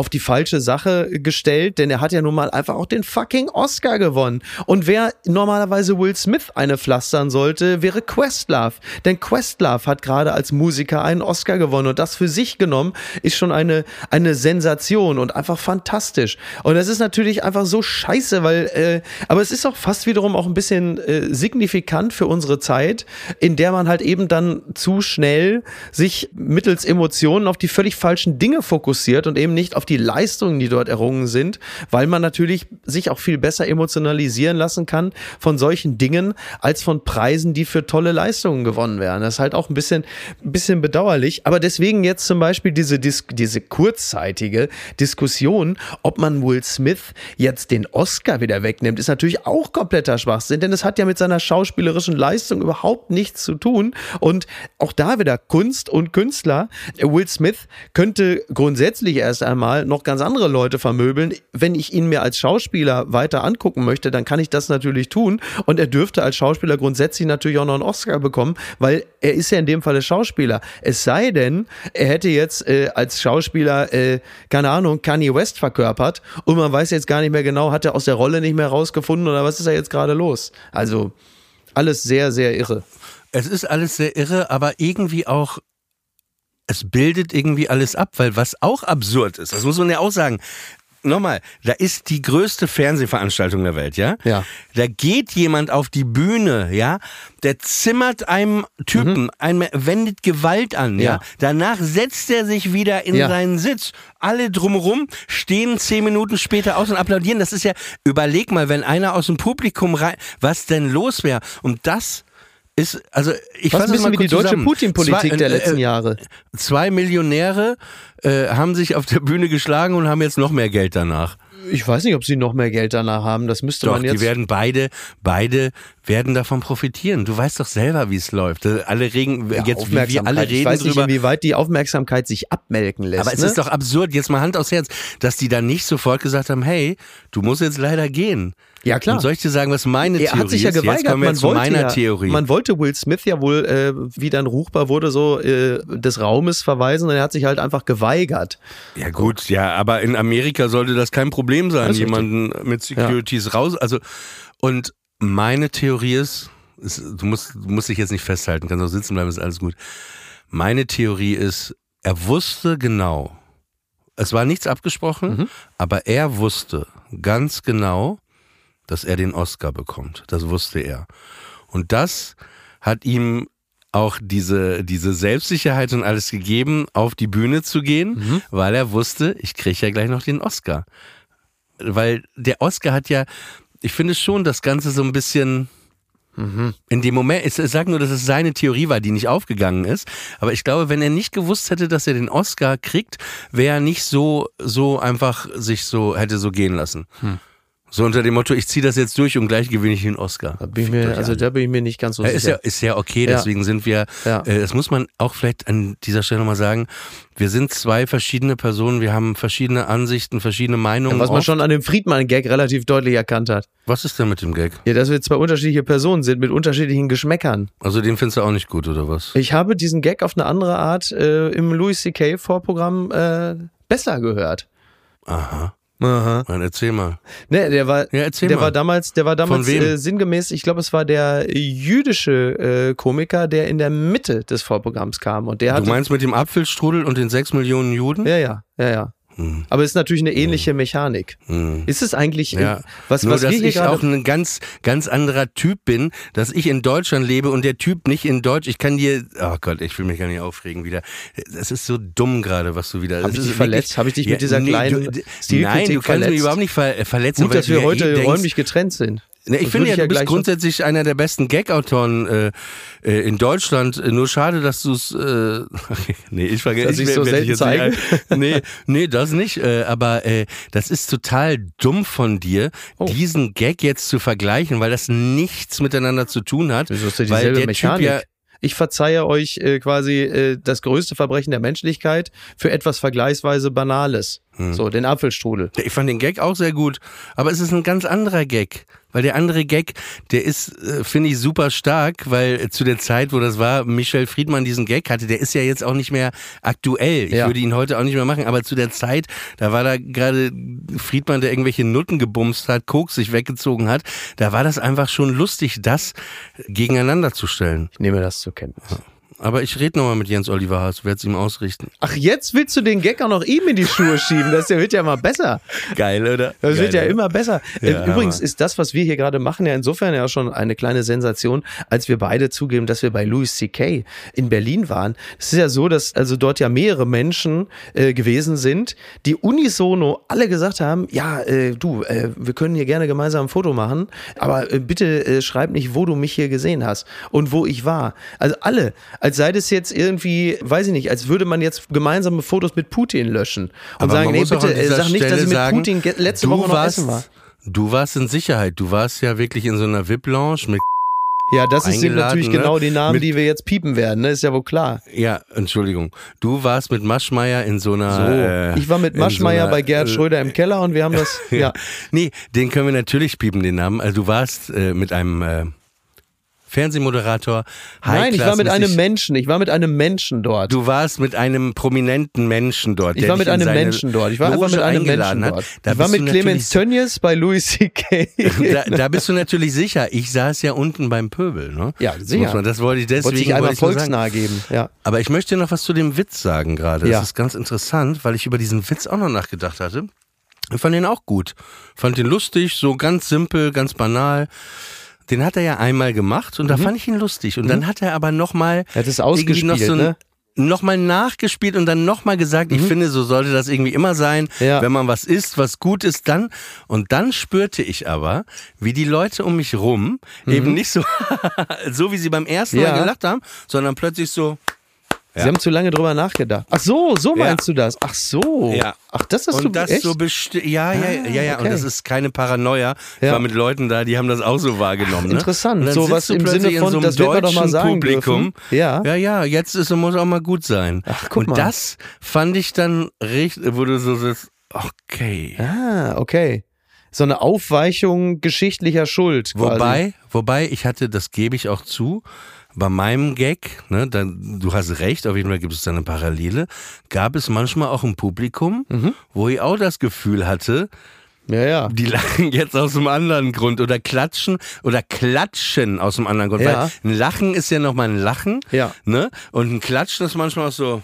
B: auf die falsche Sache gestellt, denn er hat ja nun mal einfach auch den fucking Oscar gewonnen. Und wer normalerweise Will Smith eine pflastern sollte, wäre Questlove. Denn Questlove hat gerade als Musiker einen Oscar gewonnen und das für sich genommen ist schon eine, eine Sensation und einfach fantastisch. Und das ist natürlich einfach so scheiße, weil, äh, aber es ist auch fast wiederum auch ein bisschen äh, signifikant für unsere Zeit, in der man halt eben dann zu schnell sich mittels Emotionen auf die völlig falschen Dinge fokussiert und eben nicht auf die Leistungen, die dort errungen sind, weil man natürlich sich auch viel besser emotionalisieren lassen kann von solchen Dingen als von Preisen, die für tolle Leistungen gewonnen werden. Das ist halt auch ein bisschen, bisschen bedauerlich. Aber deswegen jetzt zum Beispiel diese, Dis diese kurzzeitige Diskussion, ob man Will Smith jetzt den Oscar wieder wegnimmt, ist natürlich auch kompletter Schwachsinn, denn es hat ja mit seiner schauspielerischen Leistung überhaupt nichts zu tun. Und auch da wieder Kunst und Künstler. Will Smith könnte grundsätzlich erst einmal noch ganz andere Leute vermöbeln. Wenn ich ihn mir als Schauspieler weiter angucken möchte, dann kann ich das natürlich tun. Und er dürfte als Schauspieler grundsätzlich natürlich auch noch einen Oscar bekommen, weil er ist ja in dem Falle Schauspieler. Es sei denn, er hätte jetzt äh, als Schauspieler, äh, keine Ahnung, Kanye West verkörpert und man weiß jetzt gar nicht mehr genau, hat er aus der Rolle nicht mehr rausgefunden oder was ist da jetzt gerade los? Also alles sehr, sehr irre.
C: Es ist alles sehr irre, aber irgendwie auch, es bildet irgendwie alles ab, weil was auch absurd ist, das muss man ja auch sagen. Nochmal, da ist die größte Fernsehveranstaltung der Welt, ja?
B: Ja.
C: Da geht jemand auf die Bühne, ja? Der zimmert einem Typen, einem wendet Gewalt an, ja?
B: Mhm. Ja.
C: Danach setzt er sich wieder in
B: Ja.
C: seinen Sitz. Alle drumherum stehen zehn Minuten später aus und applaudieren. Das ist ja, überleg mal, wenn einer aus dem Publikum rein, was denn los wäre. Und das ist, also ich
B: Was
C: es mal
B: bisschen wie die deutsche. Putin-Politik der
C: äh,
B: letzten Jahre.
C: Zwei Millionäre äh, haben sich auf der Bühne geschlagen und haben jetzt noch mehr Geld danach.
B: Ich weiß nicht, ob sie noch mehr Geld danach haben. Das müsste
C: Doch,
B: man jetzt.
C: die werden beide, beide werden davon profitieren. Du weißt doch selber, wie es läuft. Alle regen,
B: Ja,
C: jetzt, wie wir alle reden
B: ich weiß nicht,
C: drüber.
B: inwieweit die Aufmerksamkeit sich abmelken lässt.
C: Aber es
B: ne?
C: ist doch absurd, jetzt mal Hand aufs Herz, dass die dann nicht sofort gesagt haben, hey, du musst jetzt leider gehen.
B: Ja, klar.
C: Und soll ich dir sagen, was meine
B: er
C: Theorie
B: hat sich ja
C: ist? Jetzt
B: geweigert. Man
C: zu
B: wollte,
C: meiner
B: ja,
C: Theorie.
B: man wollte Will Smith ja wohl, äh, wie dann ruchbar wurde, so äh, des Raumes verweisen und er hat sich halt einfach geweigert.
C: Ja gut, ja, aber in Amerika sollte das kein Problem sein,
B: ist richtig.
C: jemanden mit Securities raus. Also und meine Theorie ist, es, du, musst, du musst dich jetzt nicht festhalten, kannst auch sitzen bleiben, ist alles gut. Meine Theorie ist, er wusste genau, es war nichts abgesprochen,
B: Mhm.
C: aber er wusste ganz genau, dass er den Oscar bekommt. Das wusste er. Und das hat ihm auch diese, diese Selbstsicherheit und alles gegeben, auf die Bühne zu gehen,
B: Mhm.
C: weil er wusste, ich kriege ja gleich noch den Oscar. Weil der Oscar hat ja, ich finde schon das Ganze so ein bisschen in dem Moment, ich sag nur, dass es seine Theorie war, die nicht aufgegangen ist. Aber ich glaube, wenn er nicht gewusst hätte, dass er den Oscar kriegt, wäre er nicht so, so einfach sich so, hätte so gehen lassen. So unter dem Motto, ich ziehe das jetzt durch und gleich gewinne ich den Oscar.
B: Da bin ich mir, also
C: alle.
B: da bin ich mir nicht ganz so
C: Ja, ist ja,
B: sicher.
C: ist ja okay,
B: Ja.
C: deswegen sind wir,
B: Ja.
C: äh, das muss man auch vielleicht an dieser Stelle nochmal sagen, wir sind zwei verschiedene Personen, wir haben verschiedene Ansichten, verschiedene Meinungen.
B: Was man schon an dem Friedmann-Gag relativ deutlich erkannt hat.
C: Was ist denn mit dem Gag?
B: Ja, dass wir zwei unterschiedliche Personen sind mit unterschiedlichen Geschmäckern.
C: Also den findest du auch nicht gut, oder was?
B: Ich habe diesen Gag auf eine andere Art äh, im Louis C.K. Vorprogramm äh, besser gehört.
C: Aha.
B: Aha.
C: Dann erzähl mal.
B: Ne, der war,
C: Ja, erzähl
B: der
C: mal.
B: war damals, der war damals äh, sinngemäß, ich glaube, es war der jüdische äh, Komiker, der in der Mitte des Vorprogramms kam und der
C: Du meinst mit dem Apfelstrudel und den sechs Millionen Juden?
B: ja, ja, ja, ja.
C: Hm.
B: Aber es ist natürlich eine ähnliche Mechanik.
C: Hm.
B: Ist es eigentlich,
C: Ja,
B: was,
C: nur
B: was
C: dass ich auch ein ganz, ganz anderer Typ bin, dass ich in Deutschland lebe und der Typ nicht in Deutsch. Ich kann dir, oh Gott, ich will mich gar nicht aufregen wieder. Das ist so dumm gerade, was du wieder.
B: Hab
C: das
B: ich dich verletzt?
C: wirklich-
B: Hab ich dich mit dieser kleinen
C: du, Nein, du kannst
B: verletzt?
C: mich überhaupt nicht ver verletzen.
B: gut,
C: weil
B: dass wir
C: ja eh
B: heute
C: denkst-
B: räumlich getrennt sind.
C: Ne, ich
B: Das
C: finde ja,
B: ich ja
C: du bist grundsätzlich einer der besten Gag-Autoren äh, äh, in Deutschland. Äh, Nur schade, dass du es. Äh, nee, ich vergesse.
B: Dass
C: ich
B: ich's so selten
C: ein- nee, nee, das nicht. Äh, aber äh, das ist total dumm von dir,
B: Oh.
C: diesen Gag jetzt zu vergleichen, weil das nichts miteinander zu tun hat.
B: Wieso ist
C: weil der
B: Mechanik?
C: Typ ja.
B: ich verzeihe euch äh, quasi äh, das größte Verbrechen der Menschlichkeit für etwas vergleichsweise Banales.
C: Hm.
B: So, den Apfelstrudel.
C: Ich fand den Gag auch sehr gut, aber es ist ein ganz anderer Gag. Weil der andere Gag, der ist, äh, finde ich, super stark, weil zu der Zeit, wo das war, Michel Friedmann diesen Gag hatte, der ist ja jetzt auch nicht mehr aktuell. Ich
B: Ja.
C: würde ihn heute auch nicht mehr machen, aber zu der Zeit, da war da gerade Friedmann, der irgendwelche Nutten gebumst hat, Koks sich weggezogen hat, da war das einfach schon lustig, das gegeneinander zu stellen.
B: Ich nehme das zur Kenntnis.
C: Aber ich rede nochmal mit Jens Oliver Haas, werde es ihm ausrichten.
B: Ach, jetzt willst du den Gag auch noch ihm in die Schuhe schieben. Das wird ja mal besser.
C: Geil, oder?
B: Das wird ja
C: Geil, oder?
B: immer besser. Äh,
C: Ja,
B: Übrigens
C: Hammer.
B: ist das, was wir hier gerade machen, ja insofern ja schon eine kleine Sensation, als wir beide zugeben, dass wir bei Louis C.K. in Berlin waren. Es ist ja so, dass also dort ja mehrere Menschen äh, gewesen sind, die unisono alle gesagt haben, ja, äh, du, äh, wir können hier gerne gemeinsam ein Foto machen, aber äh, bitte äh, schreib nicht, wo du mich hier gesehen hast und wo ich war. Also alle, als sei das jetzt irgendwie, weiß ich nicht, als würde man jetzt gemeinsame Fotos mit Putin löschen und
C: Aber
B: sagen, nee, bitte, äh, sag nicht, dass ich mit
C: sagen,
B: Putin letzte Woche noch
C: warst,
B: essen war.
C: Du warst in Sicherheit. Du warst ja wirklich in so einer VIP-Lounge mit.
B: Ja, das ist
C: eingeladen,
B: natürlich
C: ne?
B: genau die Namen,
C: Mit-
B: die wir jetzt piepen werden, ne? Ist ja wohl klar.
C: Ja, Entschuldigung. Du warst mit Maschmeyer in so einer.
B: So,
C: äh,
B: ich war mit
C: in so
B: bei Gerhard
C: äh,
B: Schröder im Keller und wir haben das, ja.
C: Nee, den können wir natürlich piepen, den Namen. Also du warst äh, mit einem Fernsehmoderator.
B: Nein, ich war mit einem Menschen, ich war mit einem Menschen dort.
C: Du warst mit einem prominenten Menschen dort.
B: ich war mit einem Menschen dort. Ich war einfach
C: Loge
B: mit einem Menschen
C: hat.
B: dort.
C: Da
B: ich war mit Clemens Tönnies bei Louis C.K.
C: da, da bist du natürlich sicher. Ich saß ja unten beim Pöbel, ne?
B: Ja, sicher.
C: Man, das wollte ich deswegen.
B: Wollte sich einmal
C: wollte ich nur sagen.
B: volksnah geben, ja.
C: Aber ich möchte noch was zu dem Witz sagen gerade.
B: Ja.
C: Das ist ganz interessant, weil ich über diesen Witz auch noch nachgedacht hatte. Ich fand den auch gut. Fand den lustig, so ganz simpel, ganz banal. Den hat er ja einmal gemacht und da fand ich ihn lustig. Und dann hat er aber nochmal.
B: Mhm. Er hat es ausgespielt, ne?
C: Nochmal nachgespielt und dann nochmal gesagt, ich finde, so sollte das irgendwie immer sein.
B: Mhm. Ja.
C: Wenn man was isst, was gut ist, dann. Und dann spürte ich aber, wie die Leute um mich rum eben nicht so, so wie sie beim ersten
B: Mhm. Ja.
C: Mal gelacht haben, sondern plötzlich so,
B: Sie haben zu lange drüber nachgedacht. Ach so, so meinst du das? Ach so.
C: Ja.
B: Ach, das hast du
C: und das
B: echt?
C: so ja, ja,
B: Ah,
C: ja, ja, und
B: okay.
C: das ist keine Paranoia. Ich
B: Ja.
C: war mit Leuten da, die haben das auch so wahrgenommen. Ne?
B: interessant.
C: Und
B: So was
C: du
B: im Sinne
C: in
B: von,
C: so einem
B: das wird man doch mal
C: deutschen
B: sagen
C: Publikum.
B: dürfen. Ja.
C: ja, ja, jetzt ist, muss auch mal gut sein.
B: Ach, guck
C: und
B: mal.
C: das fand ich dann richtig, wo du so sitzt, okay.
B: Ah, okay. So eine Aufweichung geschichtlicher Schuld. Quasi.
C: Wobei, wobei, ich hatte, das gebe ich auch zu, bei meinem Gag, ne, dann, du hast recht, auf jeden Fall gibt es da eine Parallele, gab es manchmal auch ein Publikum,
B: Mhm.
C: wo ich auch das Gefühl hatte,
B: Ja, ja.
C: Die lachen jetzt aus einem anderen Grund oder klatschen oder klatschen aus einem anderen Grund.
B: Ja.
C: Weil ein Lachen ist ja nochmal ein Lachen.
B: Ja.
C: Ne? Und ein Klatschen ist manchmal auch so.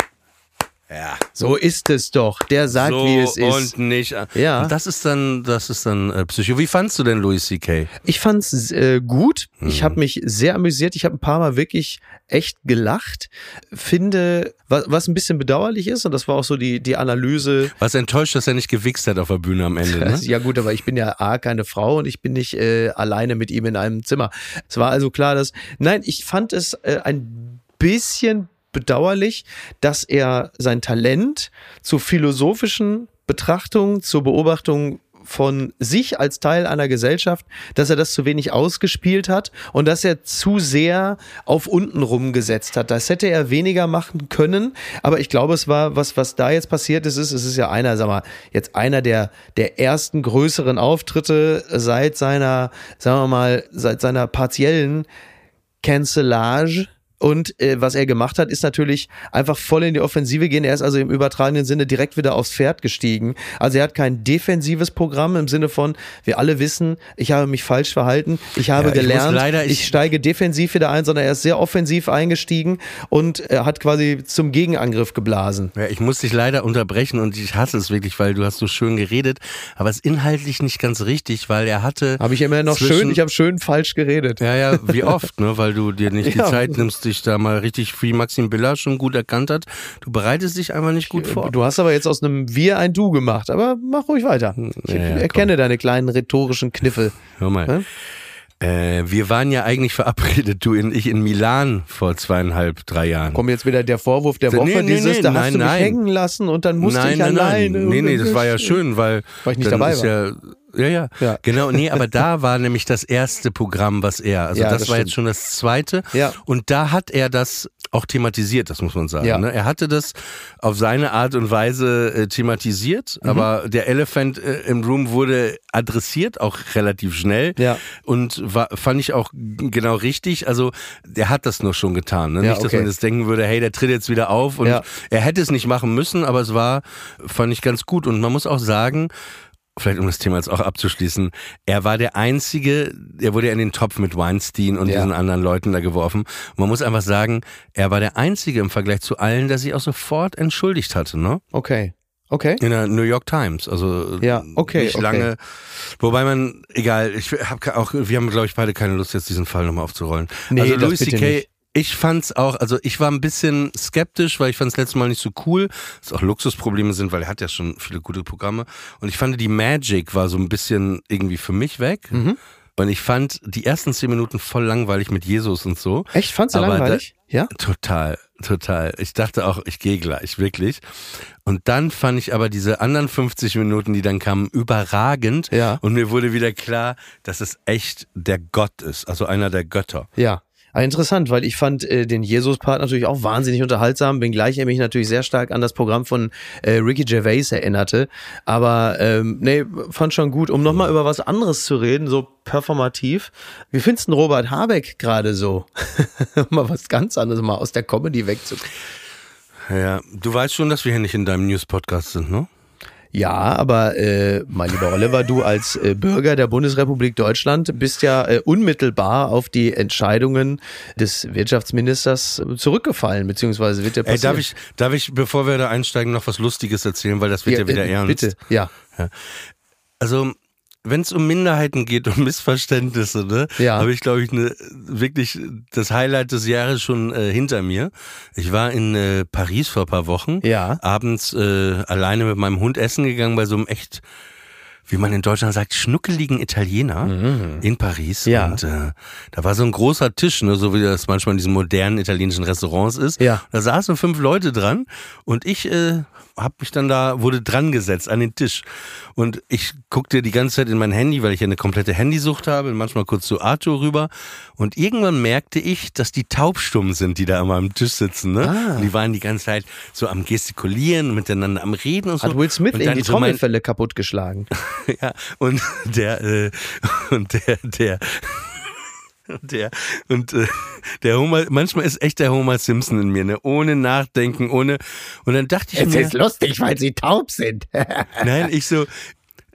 C: Ja.
B: So ist es doch. Der sagt,
C: so
B: wie es ist.
C: und nicht.
B: Ja.
C: Und das ist dann, das ist dann äh, Psycho. Wie fandst du denn Louis C.K.?
B: Ich fand's äh, gut.
C: Mhm.
B: Ich habe mich sehr amüsiert. Ich habe ein paar Mal wirklich echt gelacht. Finde, was, was ein bisschen bedauerlich ist, und das war auch so die, die Analyse.
C: Was enttäuscht, dass er nicht gewichst hat auf der Bühne am Ende, ne?
B: Ja gut, aber ich bin ja A, keine Frau und ich bin nicht äh, alleine mit ihm in einem Zimmer. Es war also klar, dass. Nein, ich fand es äh, ein bisschen bedauerlich, dass er sein Talent zur philosophischen Betrachtung, zur Beobachtung von sich als Teil einer Gesellschaft, dass er das zu wenig ausgespielt hat und dass er zu sehr auf unten rumgesetzt hat. Das hätte er weniger machen können, aber ich glaube, es war was, was da jetzt passiert ist, ist, es ist ja einer, sag mal, jetzt einer der, der ersten größeren Auftritte seit seiner, sagen wir mal, seit seiner partiellen Cancellage. Und äh, was er gemacht hat, ist natürlich einfach voll in die Offensive gehen. Er ist also im übertragenen Sinne direkt wieder aufs Pferd gestiegen. Also er hat kein defensives Programm im Sinne von, wir alle wissen, ich habe mich falsch verhalten, ich habe
C: Ja, ich
B: gelernt,
C: leider-
B: ich,
C: ich-
B: steige defensiv wieder ein, sondern er ist sehr offensiv eingestiegen und er hat quasi zum Gegenangriff geblasen.
C: Ja, ich muss dich leider unterbrechen und ich hasse es wirklich, weil du hast so schön geredet, aber es ist inhaltlich nicht ganz richtig, weil er hatte.
B: Habe ich immer noch
C: zwischen-
B: schön, ich habe schön falsch geredet.
C: Ja, ja, wie oft, ne? Weil du dir nicht die
B: Ja.
C: Zeit nimmst, dich da mal richtig, wie Maxim Biller schon gut erkannt hat. Du bereitest dich einfach nicht gut vor.
B: Du hast aber jetzt aus einem Wir ein Du gemacht, aber mach ruhig weiter. Ich
C: Ja, ja, komm.
B: erkenne deine kleinen rhetorischen Kniffe.
C: Hör mal. Äh, wir waren ja eigentlich verabredet, du und ich in Milan vor zweieinhalb, drei Jahren.
B: Kommt jetzt wieder der Vorwurf der
C: Nee,
B: Woche,
C: nee,
B: dieses,
C: nee,
B: da hast
C: nein,
B: du mich
C: nein.
B: hängen lassen und dann musste ich alleine.
C: Nee, nee, das war ja
B: schön.
C: weil,
B: Weil ich nicht dabei war.
C: Ja, ja, ja,
B: Ja.
C: Genau, nee, aber da war nämlich das erste Programm, was er, also
B: Ja,
C: das,
B: das
C: war
B: stimmt.
C: jetzt schon das zweite.
B: Ja.
C: Und da hat er das auch thematisiert, das muss man sagen.
B: Ja.
C: Ne? Er hatte das auf seine Art und Weise äh, thematisiert,
B: Mhm.
C: aber der Elephant äh, im Room wurde adressiert, auch relativ schnell.
B: Ja.
C: Und war, fand ich auch genau richtig. Also der hat das nur schon getan. Ne?
B: Ja,
C: nicht, dass
B: okay.
C: man jetzt denken würde, hey, der tritt jetzt wieder auf und
B: Ja.
C: er hätte es nicht machen müssen, aber es war, fand ich ganz gut. Und man muss auch sagen, vielleicht um das Thema jetzt auch abzuschließen, er war der Einzige, er wurde ja in den Topf mit Weinstein und
B: Ja.
C: diesen anderen Leuten da geworfen. Und man muss einfach sagen, er war der Einzige im Vergleich zu allen, der sich auch sofort entschuldigt hatte, ne?
B: Okay. Okay.
C: In der New York Times, also
B: Ja, okay,
C: nicht
B: okay.
C: lange. Wobei man, egal, ich habe auch, wir haben glaube ich beide keine Lust jetzt diesen Fall nochmal aufzurollen.
B: Nee,
C: also Louis C.K. Ich fand's auch, also ich war ein bisschen skeptisch, weil ich fand's letztes Mal nicht so cool, dass auch Luxusprobleme sind, weil er hat ja schon viele gute Programme. Und ich fand die Magic war so ein bisschen irgendwie für mich weg.
B: Mhm.
C: Und ich fand die ersten zehn Minuten voll langweilig mit Jesus und so.
B: Echt? Fandst du
C: Aber
B: langweilig? Ja?
C: Total, total. Ich dachte auch, ich gehe gleich, wirklich. Und dann fand ich aber diese anderen 50 Minuten, die dann kamen, überragend.
B: Ja.
C: Und mir wurde wieder klar, dass es echt der Gott ist, also einer der Götter.
B: Ja. Aber interessant, weil ich fand äh, den Jesus-Part natürlich auch wahnsinnig unterhaltsam, wenngleich er mich natürlich sehr stark an das Programm von äh, Ricky Gervais erinnerte. Aber ähm, nee, fand schon gut. Um nochmal über was anderes zu reden, so performativ. Wie findest du Robert Habeck gerade so? mal was ganz anderes, mal aus der Comedy wegzukommen.
C: Ja, du weißt schon, dass wir hier nicht in deinem News-Podcast sind, ne?
B: Ja, aber äh, mein lieber Oliver, du als äh, Bürger der Bundesrepublik Deutschland bist ja äh, unmittelbar auf die Entscheidungen des Wirtschaftsministers zurückgefallen, beziehungsweise wird ja
C: Ey,
B: passieren.
C: darf ich, darf ich, bevor wir da einsteigen, noch was Lustiges erzählen, weil das wird ja, wieder
B: äh,
C: ernst.
B: Bitte, ja.
C: Also, wenn es um Minderheiten geht und Missverständnisse, ne,
B: Ja.
C: habe ich, glaube ich, ne, wirklich das Highlight des Jahres schon äh, hinter mir. Ich war in äh, Paris vor ein paar Wochen,
B: Ja.
C: abends äh, alleine mit meinem Hund essen gegangen bei so einem echt, wie man in Deutschland sagt, schnuckeligen Italiener in Paris.
B: Mhm. Ja.
C: Und äh, da war so ein großer Tisch, ne, so wie das manchmal in diesen modernen italienischen Restaurants ist.
B: Ja.
C: Da saßen fünf Leute dran und ich äh, hab mich dann da, wurde dran gesetzt an den Tisch. Und ich guckte die ganze Zeit in mein Handy, weil ich ja eine komplette Handysucht habe, manchmal kurz zu Arthur rüber. Und irgendwann merkte ich, dass die taubstumm sind, die da immer am Tisch sitzen. Ne?
B: Ah.
C: Und die waren die ganze Zeit so am Gestikulieren, miteinander am Reden und so.
B: Hat Will Smith
C: und
B: die
C: so
B: Trommelfälle kaputtgeschlagen.
C: ja, und der, äh, und der, der, und der, und äh, der Homer, manchmal ist echt der Homer Simpson in mir, ne? Ohne Nachdenken, ohne, und dann dachte ich mir,
B: lustig, weil sie taub sind.
C: nein, ich so,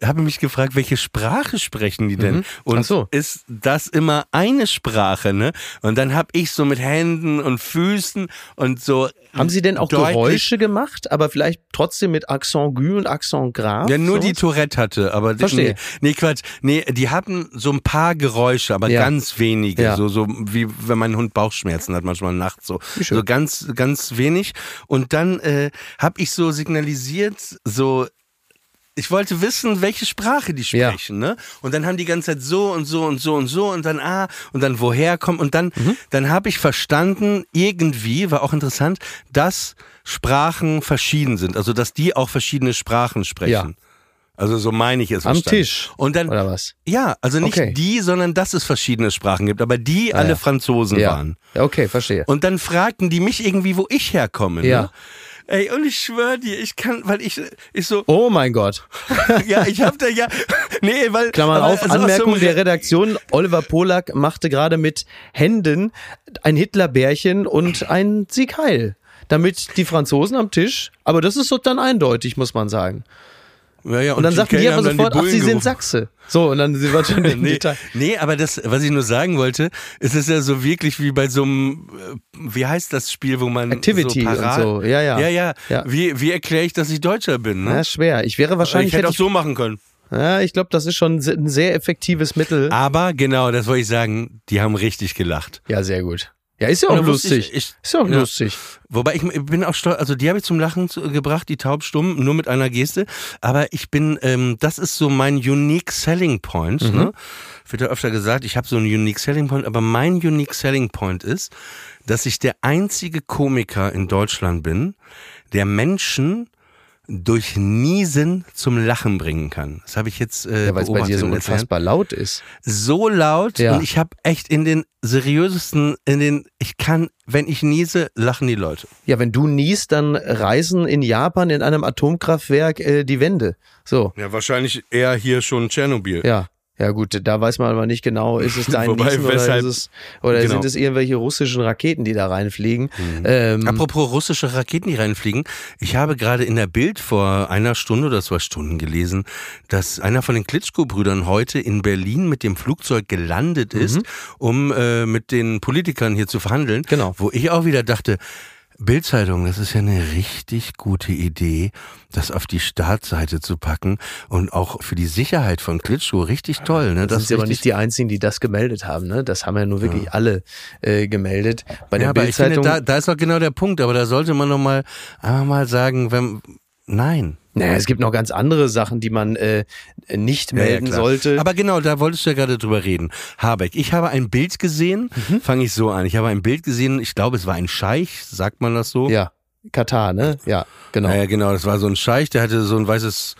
C: habe mich gefragt, welche Sprache sprechen die denn? Und
B: Mhm. Ach so.
C: ist das immer eine Sprache, ne? Und dann habe ich so mit Händen und Füßen und so.
B: Haben Sie denn auch Geräusche gemacht, aber vielleicht trotzdem mit Accent Gu und Accent Grave?
C: Ja, nur die
B: sowas?
C: Tourette hatte, aber
B: Verstehe.
C: Nee, nee, Quatsch. Nee, die hatten so ein paar Geräusche, aber
B: Ja.
C: ganz wenige.
B: Ja.
C: So, so wie wenn mein Hund Bauchschmerzen hat, manchmal nachts so. So ganz, ganz wenig. Und dann äh, habe ich so signalisiert, so ich wollte wissen, welche Sprache die
B: Ja.
C: sprechen, ne? Und dann haben die ganze Zeit so und so und so und so und dann ah und dann woher kommt und dann
B: Mhm.
C: dann habe ich verstanden irgendwie war auch interessant, dass Sprachen verschieden sind, also dass die auch verschiedene Sprachen sprechen.
B: Ja.
C: Also so meine ich es.
B: Am
C: verstanden.
B: Tisch.
C: Und dann
B: Oder was?
C: ja, also nicht
B: Okay.
C: die, sondern dass es verschiedene Sprachen gibt, aber die alle
B: ja.
C: Franzosen
B: Ja.
C: waren.
B: Ja, Okay, verstehe.
C: Und dann fragten die mich irgendwie, wo ich herkomme.
B: Ja.
C: Ne? Ey, und ich schwöre dir, ich kann, weil ich, ich so,
B: Oh mein Gott.
C: ja, ich hab da ja, nee, weil.
B: Klammer
C: aber
B: auf,
C: also
B: Anmerkung
C: so
B: der
C: Re-
B: Redaktion. Oliver Polak machte gerade mit Händen ein Hitlerbärchen und ein Sieg Heil. Damit die Franzosen am Tisch, aber das ist so dann eindeutig, muss man sagen.
C: Ja, ja,
B: Und dann
C: die
B: sagten die aber
C: dann
B: sofort, ach, sie sind. Sachse. So, und dann sie war schon im
C: Nee,
B: Detail.
C: nee, aber das, was ich nur sagen wollte, es ist ja so wirklich wie bei so einem, äh, wie heißt das Spiel, wo man
B: Activity
C: so
B: und
C: parat,
B: so. Ja, ja.
C: ja, ja.
B: Ja.
C: Wie, wie erkläre ich, dass ich Deutscher bin? Ne?
B: Ja, schwer. Ich wäre wahrscheinlich,
C: ich hätte auch
B: hätte
C: so machen können.
B: ich, ja, ich glaube, das ist schon ein sehr effektives Mittel.
C: Aber genau, das wollte ich sagen, die haben richtig gelacht.
B: Ja, sehr gut. Ja, ist ja auch lustig.
C: ich- ich-
B: ist ja auch
C: ja.
B: lustig.
C: Wobei ich bin auch stolz, also die habe ich zum Lachen zu, gebracht, die taubstumm, nur mit einer Geste. Aber ich bin, ähm, das ist so mein Unique Selling Point.
B: Mhm.
C: Ne? Wird ja öfter gesagt, ich habe so einen Unique Selling Point, aber mein Unique Selling Point ist, dass ich der einzige Komiker in Deutschland bin, der Menschen durch Niesen zum Lachen bringen kann. Das habe ich jetzt äh,
B: Ja, weil es bei dir so
C: letzten Jahren
B: unfassbar laut ist.
C: so laut
B: Ja.
C: und ich habe echt in den seriösesten, in den, ich kann, wenn ich niese, lachen die Leute.
B: Ja, wenn du niest, dann reißen in Japan in einem Atomkraftwerk äh, die Wände. So,
C: Ja, wahrscheinlich eher hier schon Tschernobyl.
B: ja. Ja gut, da weiß man aber nicht genau, ist es dein
C: Wobei,
B: Niesen oder, es, oder
C: Genau.
B: sind es irgendwelche russischen Raketen, die da reinfliegen? Ähm,
C: Apropos russische Raketen, die reinfliegen. Ich habe gerade in der Bild vor einer Stunde oder zwei Stunden gelesen, dass einer von den Klitschko-Brüdern heute in Berlin mit dem Flugzeug gelandet ist, um äh, mit den Politikern hier zu verhandeln.
B: Genau.
C: Wo ich auch wieder dachte, Bildzeitung, das ist ja eine richtig gute Idee, das auf die Startseite zu packen und auch für die Sicherheit von Klitschko richtig toll. Ne?
B: das
C: ist
B: sind aber nicht die einzigen, die das gemeldet haben. Ne? Das haben ja nur wirklich alle äh, gemeldet. Bei der
C: ja, aber ich finde,
B: Bildzeitung.
C: da, da ist doch genau der Punkt. Aber da sollte man noch mal einfach mal sagen, wenn nein.
B: Naja, es gibt noch ganz andere Sachen, die man äh, nicht
C: Ja, ja,
B: melden
C: klar.
B: sollte.
C: Aber genau, da wolltest du ja gerade drüber reden. Habeck, ich habe ein Bild gesehen,
B: Mhm.
C: fange ich so an. Ich habe ein Bild gesehen, ich glaube, es war ein Scheich, sagt man das so?
B: ja, Katar, ne? Ja, genau.
C: Ja, ja, genau, das war so ein Scheich, der hatte so ein weißes,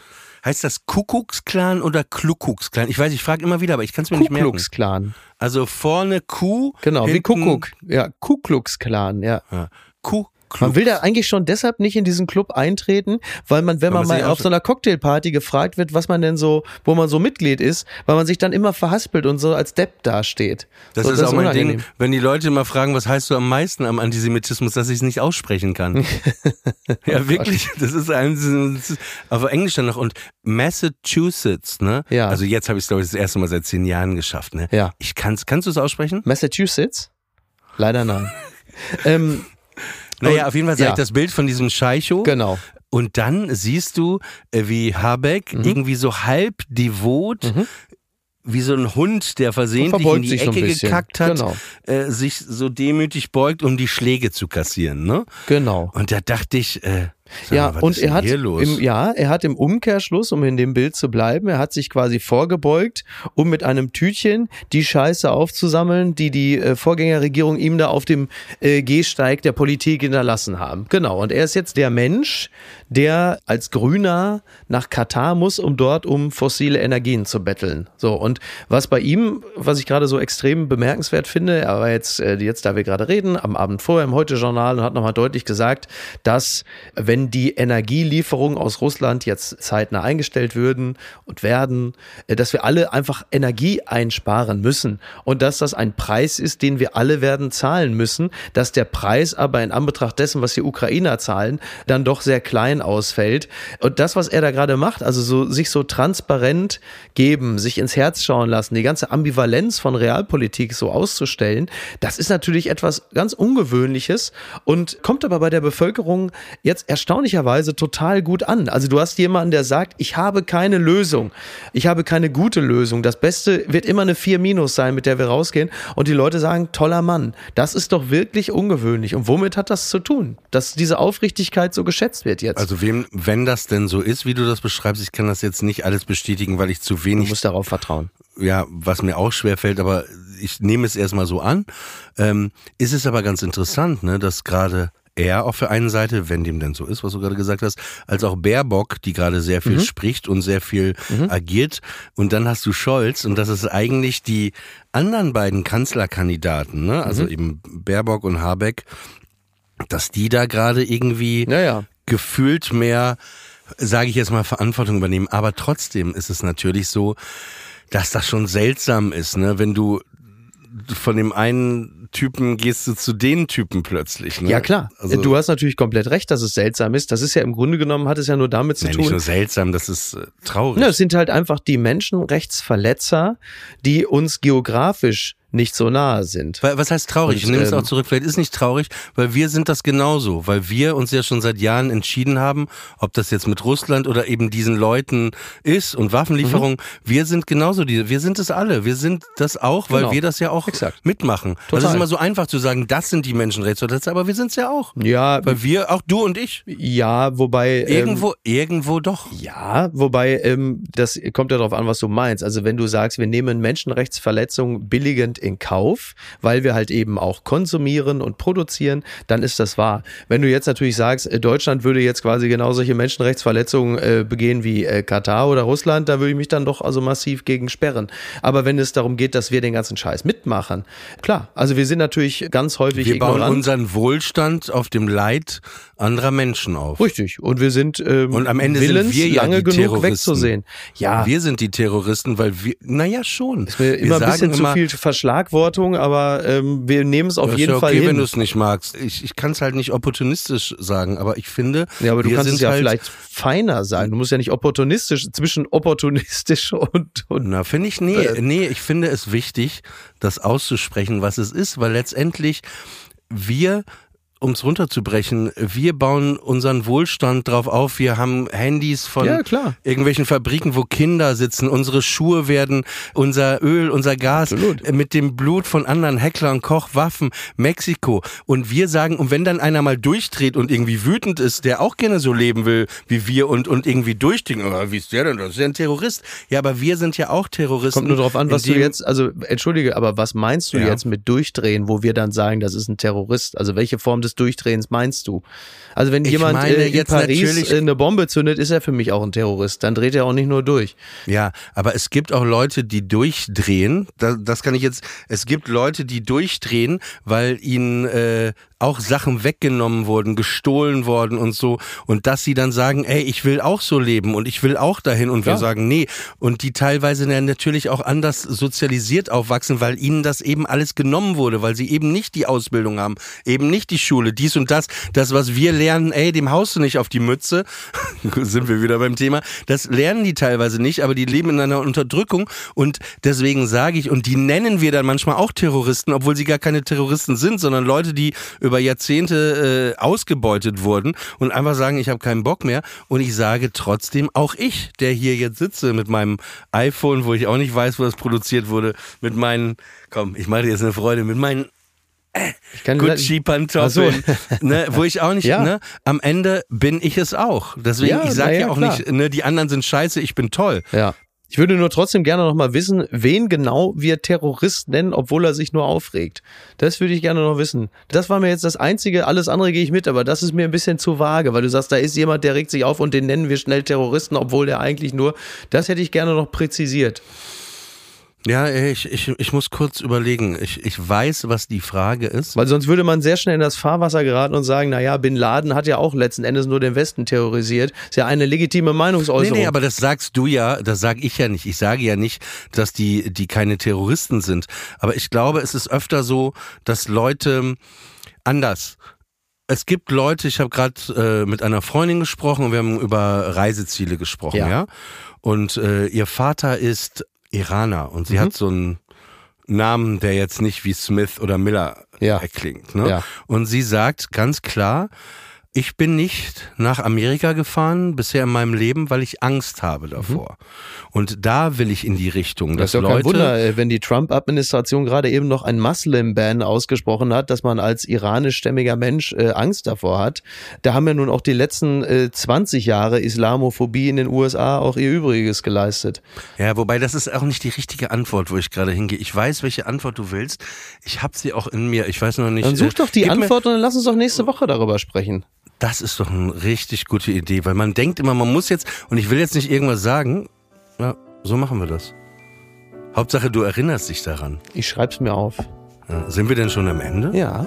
C: heißt das Kuckucksklan oder Kluckucksklan? Ich weiß, ich frage immer wieder, aber ich kann es mir nicht merken.
B: Klux Klan.
C: Also vorne Kuh,
B: Genau, wie Kuckuck. Ja, Ku Klux Klan, ja.
C: Ja, Kuh,
B: Man will da eigentlich schon deshalb nicht in diesen Club eintreten, weil man, wenn
C: Weil
B: man
C: man
B: mal auf so einer Cocktailparty gefragt wird, was man denn so, wo man so Mitglied ist, weil man sich dann immer verhaspelt und so als Depp dasteht.
C: Das
B: so,
C: ist auch mein
B: unangenehm.
C: Ding, wenn die Leute immer fragen, was heißt du am meisten am Antisemitismus, dass ich es nicht aussprechen kann. ja, wirklich. Das ist ein, das ist auf Englisch dann noch. Und Massachusetts, ne?
B: Ja.
C: Also jetzt habe ich es, glaube ich, das erste Mal seit zehn Jahren geschafft, ne?
B: Ja.
C: Ich kann's, kannst du es aussprechen?
B: Massachusetts? Leider nein. ähm,
C: Naja, auf jeden Fall sah
B: ja.
C: ich das Bild von diesem Scheicho.
B: genau.
C: Und dann siehst du, äh, wie Habeck
B: Mhm.
C: irgendwie so halb devot, wie so ein Hund, der versehentlich in die
B: so
C: Ecke gekackt hat,
B: Genau.
C: äh, sich so demütig beugt, um die Schläge zu kassieren, ne?
B: Genau.
C: Und da dachte ich, äh, sag
B: Ja,
C: mal,
B: und er hat im, ja, er hat im Umkehrschluss, um in dem Bild zu bleiben, er hat sich quasi vorgebeugt, um mit einem Tütchen die Scheiße aufzusammeln, die die äh, Vorgängerregierung ihm da auf dem äh, Gehsteig der Politik hinterlassen haben. Genau. Und er ist jetzt der Mensch, der als Grüner nach Katar muss, um dort um fossile Energien zu betteln. So. Und was bei ihm, was ich gerade so extrem bemerkenswert finde, er war jetzt, äh, jetzt da wir gerade reden, am Abend vorher im Heute-Journal und hat nochmal deutlich gesagt, dass wenn wenn die Energielieferungen aus Russland jetzt zeitnah eingestellt würden und werden, äh, dass wir alle einfach Energie einsparen müssen und dass das ein Preis ist, den wir alle werden zahlen müssen, dass der Preis aber in Anbetracht dessen, was die Ukrainer zahlen, dann doch sehr klein ausfällt. Und das, was er da gerade macht, also so, sich so transparent geben, sich ins Herz schauen lassen, die ganze Ambivalenz von Realpolitik so auszustellen, das ist natürlich etwas ganz Ungewöhnliches und kommt aber bei der Bevölkerung jetzt erstaunlicherweise total gut an. Also du hast jemanden, der sagt, ich habe keine Lösung. Ich habe keine gute Lösung. Das Beste wird immer eine 4 minus sein, mit der wir rausgehen. Und die Leute sagen, toller Mann. Das ist doch wirklich ungewöhnlich. Und womit hat das zu tun, dass diese Aufrichtigkeit so geschätzt wird jetzt?
C: Also wem, wenn das denn so ist, wie du das beschreibst, ich kann das jetzt nicht alles bestätigen, weil ich zu
B: du
C: wenig
B: musst darauf vertrauen.
C: ja, was mir auch schwer fällt, aber ich nehme es erstmal so an. Ähm, ist es aber ganz interessant, ne, dass gerade er auf der einen Seite, wenn dem denn so ist, was du gerade gesagt hast, als auch Baerbock, die gerade sehr viel spricht und sehr viel agiert. Und dann hast du Scholz und das ist eigentlich die anderen beiden Kanzlerkandidaten, ne? also eben Baerbock und Habeck, dass die da gerade irgendwie
B: Naja.
C: gefühlt mehr, sage ich jetzt mal, Verantwortung übernehmen. Aber trotzdem ist es natürlich so, dass das schon seltsam ist, ne? Wenn du von dem einen Typen gehst du zu den Typen plötzlich. Ne?
B: Ja klar,
C: Also,
B: du hast natürlich komplett recht, dass es seltsam ist. Das ist ja im Grunde genommen, hat es ja nur damit zu
C: nicht
B: tun.
C: nur seltsam, das ist äh, traurig.
B: Ja, es sind halt einfach die Menschenrechtsverletzer, die uns geografisch nicht so nahe sind.
C: Weil- Was heißt traurig?
B: Und,
C: ich nehme es
B: ähm,
C: auch zurück. Vielleicht ist nicht traurig, weil wir sind das genauso. Weil wir uns ja schon seit Jahren entschieden haben, ob das jetzt mit Russland oder eben diesen Leuten ist und Waffenlieferungen. Wir sind genauso die. Wir sind es alle. Wir sind das auch, weil
B: Genau.
C: wir das ja auch
B: Exakt.
C: mitmachen. Das
B: Total.
C: ist immer so einfach zu sagen, das sind die Menschenrechtsverletzer, aber wir sind es ja auch.
B: Ja,
C: Weil wir, auch du und ich.
B: ja, wobei ähm,
C: Irgendwo, irgendwo doch.
B: Ja, wobei ähm, das kommt ja darauf an, was du meinst. Also wenn du sagst, wir nehmen Menschenrechtsverletzungen billigend in Kauf, weil wir halt eben auch konsumieren und produzieren, dann ist das wahr. Wenn du jetzt natürlich sagst, äh, Deutschland würde jetzt quasi genau solche Menschenrechtsverletzungen äh, begehen wie äh, Katar oder Russland, da würde ich mich dann doch also massiv gegen sperren. Aber wenn es darum geht, dass wir den ganzen Scheiß mitmachen, klar, also wir sind natürlich ganz häufig
C: Wir bauen
B: ignorant.
C: unseren Wohlstand auf dem Leid anderer Menschen auf.
B: Richtig. Und wir sind ähm,
C: Und am Ende sind
B: willens,
C: wir ja
B: lange genug wegzusehen. Ja,
C: Wir sind die Terroristen, weil wir, naja schon.
B: Ist mir
C: wir
B: immer ein bisschen
C: sagen
B: zu viel Verschlagwortung, aber ähm, wir nehmen es auf
C: Das ist
B: jeden
C: ja
B: Fall
C: okay, wenn du es nicht magst. Ich, ich kann es halt nicht opportunistisch sagen, aber ich finde,
B: Ja, aber du kannst es ja
C: halt,
B: vielleicht feiner sagen. Du musst ja nicht opportunistisch, zwischen opportunistisch und, und
C: Na, finde ich, nee,
B: Äh.
C: nee, ich finde es wichtig, das auszusprechen, was es ist, weil letztendlich wir um es runterzubrechen, wir bauen unseren Wohlstand drauf auf. Wir haben Handys von
B: Ja,
C: irgendwelchen Fabriken, wo Kinder sitzen. Unsere Schuhe werden, unser Öl, unser Gas
B: Absolut.
C: mit dem Blut von anderen Hecklern, Koch, Waffen, Mexiko. Und wir sagen, und wenn dann einer mal durchdreht und irgendwie wütend ist, der auch gerne so leben will wie wir und, und irgendwie durchdringt, oh, wie ist der denn? Das ist ja ein Terrorist. Ja, aber wir sind ja auch Terroristen.
B: kommt nur darauf an, was du jetzt, also entschuldige, aber was meinst du
C: Ja.
B: jetzt mit Durchdrehen, wo wir dann sagen, das ist ein Terrorist? Also welche Form des Durchdrehens meinst du? Also wenn
C: Ich
B: jemand
C: meine
B: äh, in
C: jetzt
B: Paris
C: natürlich-
B: äh, eine Bombe zündet, ist er für mich auch ein Terrorist. Dann dreht er auch nicht nur durch.
C: Ja, aber es gibt auch Leute, die durchdrehen. Das, das kann ich jetzt. Es gibt Leute, die durchdrehen, weil ihnen äh, auch Sachen weggenommen wurden, gestohlen worden und so. Und dass sie dann sagen, ey, ich will auch so leben und ich will auch dahin. Und wir
B: Klar.
C: sagen, nee. Und die teilweise dann natürlich auch anders sozialisiert aufwachsen, weil ihnen das eben alles genommen wurde, weil sie eben nicht die Ausbildung haben, eben nicht die Schule, dies und das. Das, was wir lernen, ey, dem haust du nicht auf die Mütze. Sind wir wieder beim Thema. Das lernen die teilweise nicht, aber die leben in einer Unterdrückung. Und deswegen sage ich, und die nennen wir dann manchmal auch Terroristen, obwohl sie gar keine Terroristen sind, sondern Leute, die über Jahrzehnte äh, ausgebeutet wurden und einfach sagen, ich habe keinen Bock mehr. Und ich sage trotzdem, auch ich, der hier jetzt sitze mit meinem iPhone, wo ich auch nicht weiß, wo das produziert wurde, mit meinen, komm, ich mache dir jetzt eine Freude, mit meinen Gucci-Pantoffeln,
B: so.
C: ne, wo ich auch nicht,
B: Ja.
C: ne, am Ende bin ich es auch. Deswegen,
B: Ja,
C: ich sage ja,
B: ja,
C: auch
B: klar.
C: nicht, ne, die anderen sind scheiße, ich bin toll.
B: Ja. Ich würde nur trotzdem gerne noch mal wissen, wen genau wir Terrorist nennen, obwohl er sich nur aufregt. Das würde ich gerne noch wissen. Das war mir jetzt das Einzige, alles andere gehe ich mit, aber das ist mir ein bisschen zu vage, weil du sagst, da ist jemand, der regt sich auf und den nennen wir schnell Terroristen, obwohl der eigentlich nur, das hätte ich gerne noch präzisiert.
C: Ja, ich, ich, ich muss kurz überlegen. Ich, ich weiß, was die Frage ist.
B: Weil sonst würde man sehr schnell in das Fahrwasser geraten und sagen, naja, Bin Laden hat ja auch letzten Endes nur den Westen terrorisiert. Ist ja eine legitime Meinungsäußerung.
C: Nee, nee, aber das sagst du ja, das sage ich ja nicht. Ich sage ja nicht, dass die, die keine Terroristen sind. Aber ich glaube, es ist öfter so, dass Leute anders. Es gibt Leute, ich habe gerade äh, mit einer Freundin gesprochen und wir haben über Reiseziele gesprochen, ja.
B: Ja.
C: Und äh, ihr Vater ist Iraner und sie hat so einen Namen, der jetzt nicht wie Smith oder Miller
B: Ja.
C: erklingt. Ne?
B: Ja.
C: Und sie sagt ganz klar, ich bin nicht nach Amerika gefahren bisher in meinem Leben, weil ich Angst habe davor. Und da will ich in die Richtung,
B: Mhm. Das
C: dass
B: ist ja kein Wunder, äh, wenn die Trump-Administration gerade eben noch ein Muslim-Ban ausgesprochen hat, dass man als iranischstämmiger Mensch äh, Angst davor hat. Da haben ja nun auch die letzten äh, 20 Jahre Islamophobie in den USA auch ihr Übriges geleistet.
C: Ja, wobei das ist auch nicht die richtige Antwort, wo ich gerade hingehe. Ich weiß, welche Antwort du willst. Ich habe sie auch in mir. Ich weiß noch nicht.
B: Dann such
C: äh,
B: doch die Antwort und dann lass uns doch nächste Woche darüber sprechen.
C: Das ist doch eine richtig gute Idee, weil man denkt immer, man muss jetzt, und ich will jetzt nicht irgendwas sagen. Ja, so machen wir das. Hauptsache, du erinnerst dich daran.
B: Ich schreib's mir auf.
C: Ja, sind wir denn schon am Ende?
B: Ja.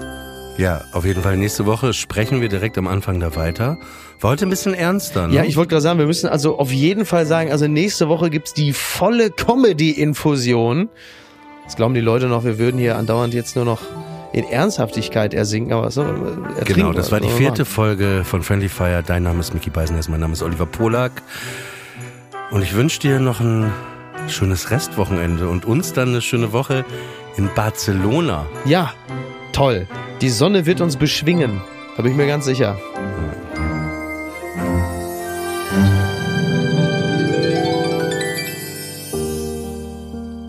C: Ja, auf jeden Fall. Nächste Woche sprechen wir direkt am Anfang da weiter. War heute ein bisschen ernster, ne?
B: Ja, ich wollte gerade sagen, wir müssen also auf jeden Fall sagen, also nächste Woche gibt's die volle Comedy-Infusion. Jetzt glauben die Leute noch, wir würden hier andauernd jetzt nur noch in Ernsthaftigkeit ersinken, aber so, äh, ertrinken
C: Genau, das war die vierte. Folge von Friendly Fire. Dein Name ist Mickey Beisenherz, mein Name ist Oliver Polak. Und ich wünsche dir noch ein schönes Restwochenende und uns dann eine schöne Woche in Barcelona.
B: Ja, toll. Die Sonne wird uns beschwingen. Da bin ich mir ganz sicher.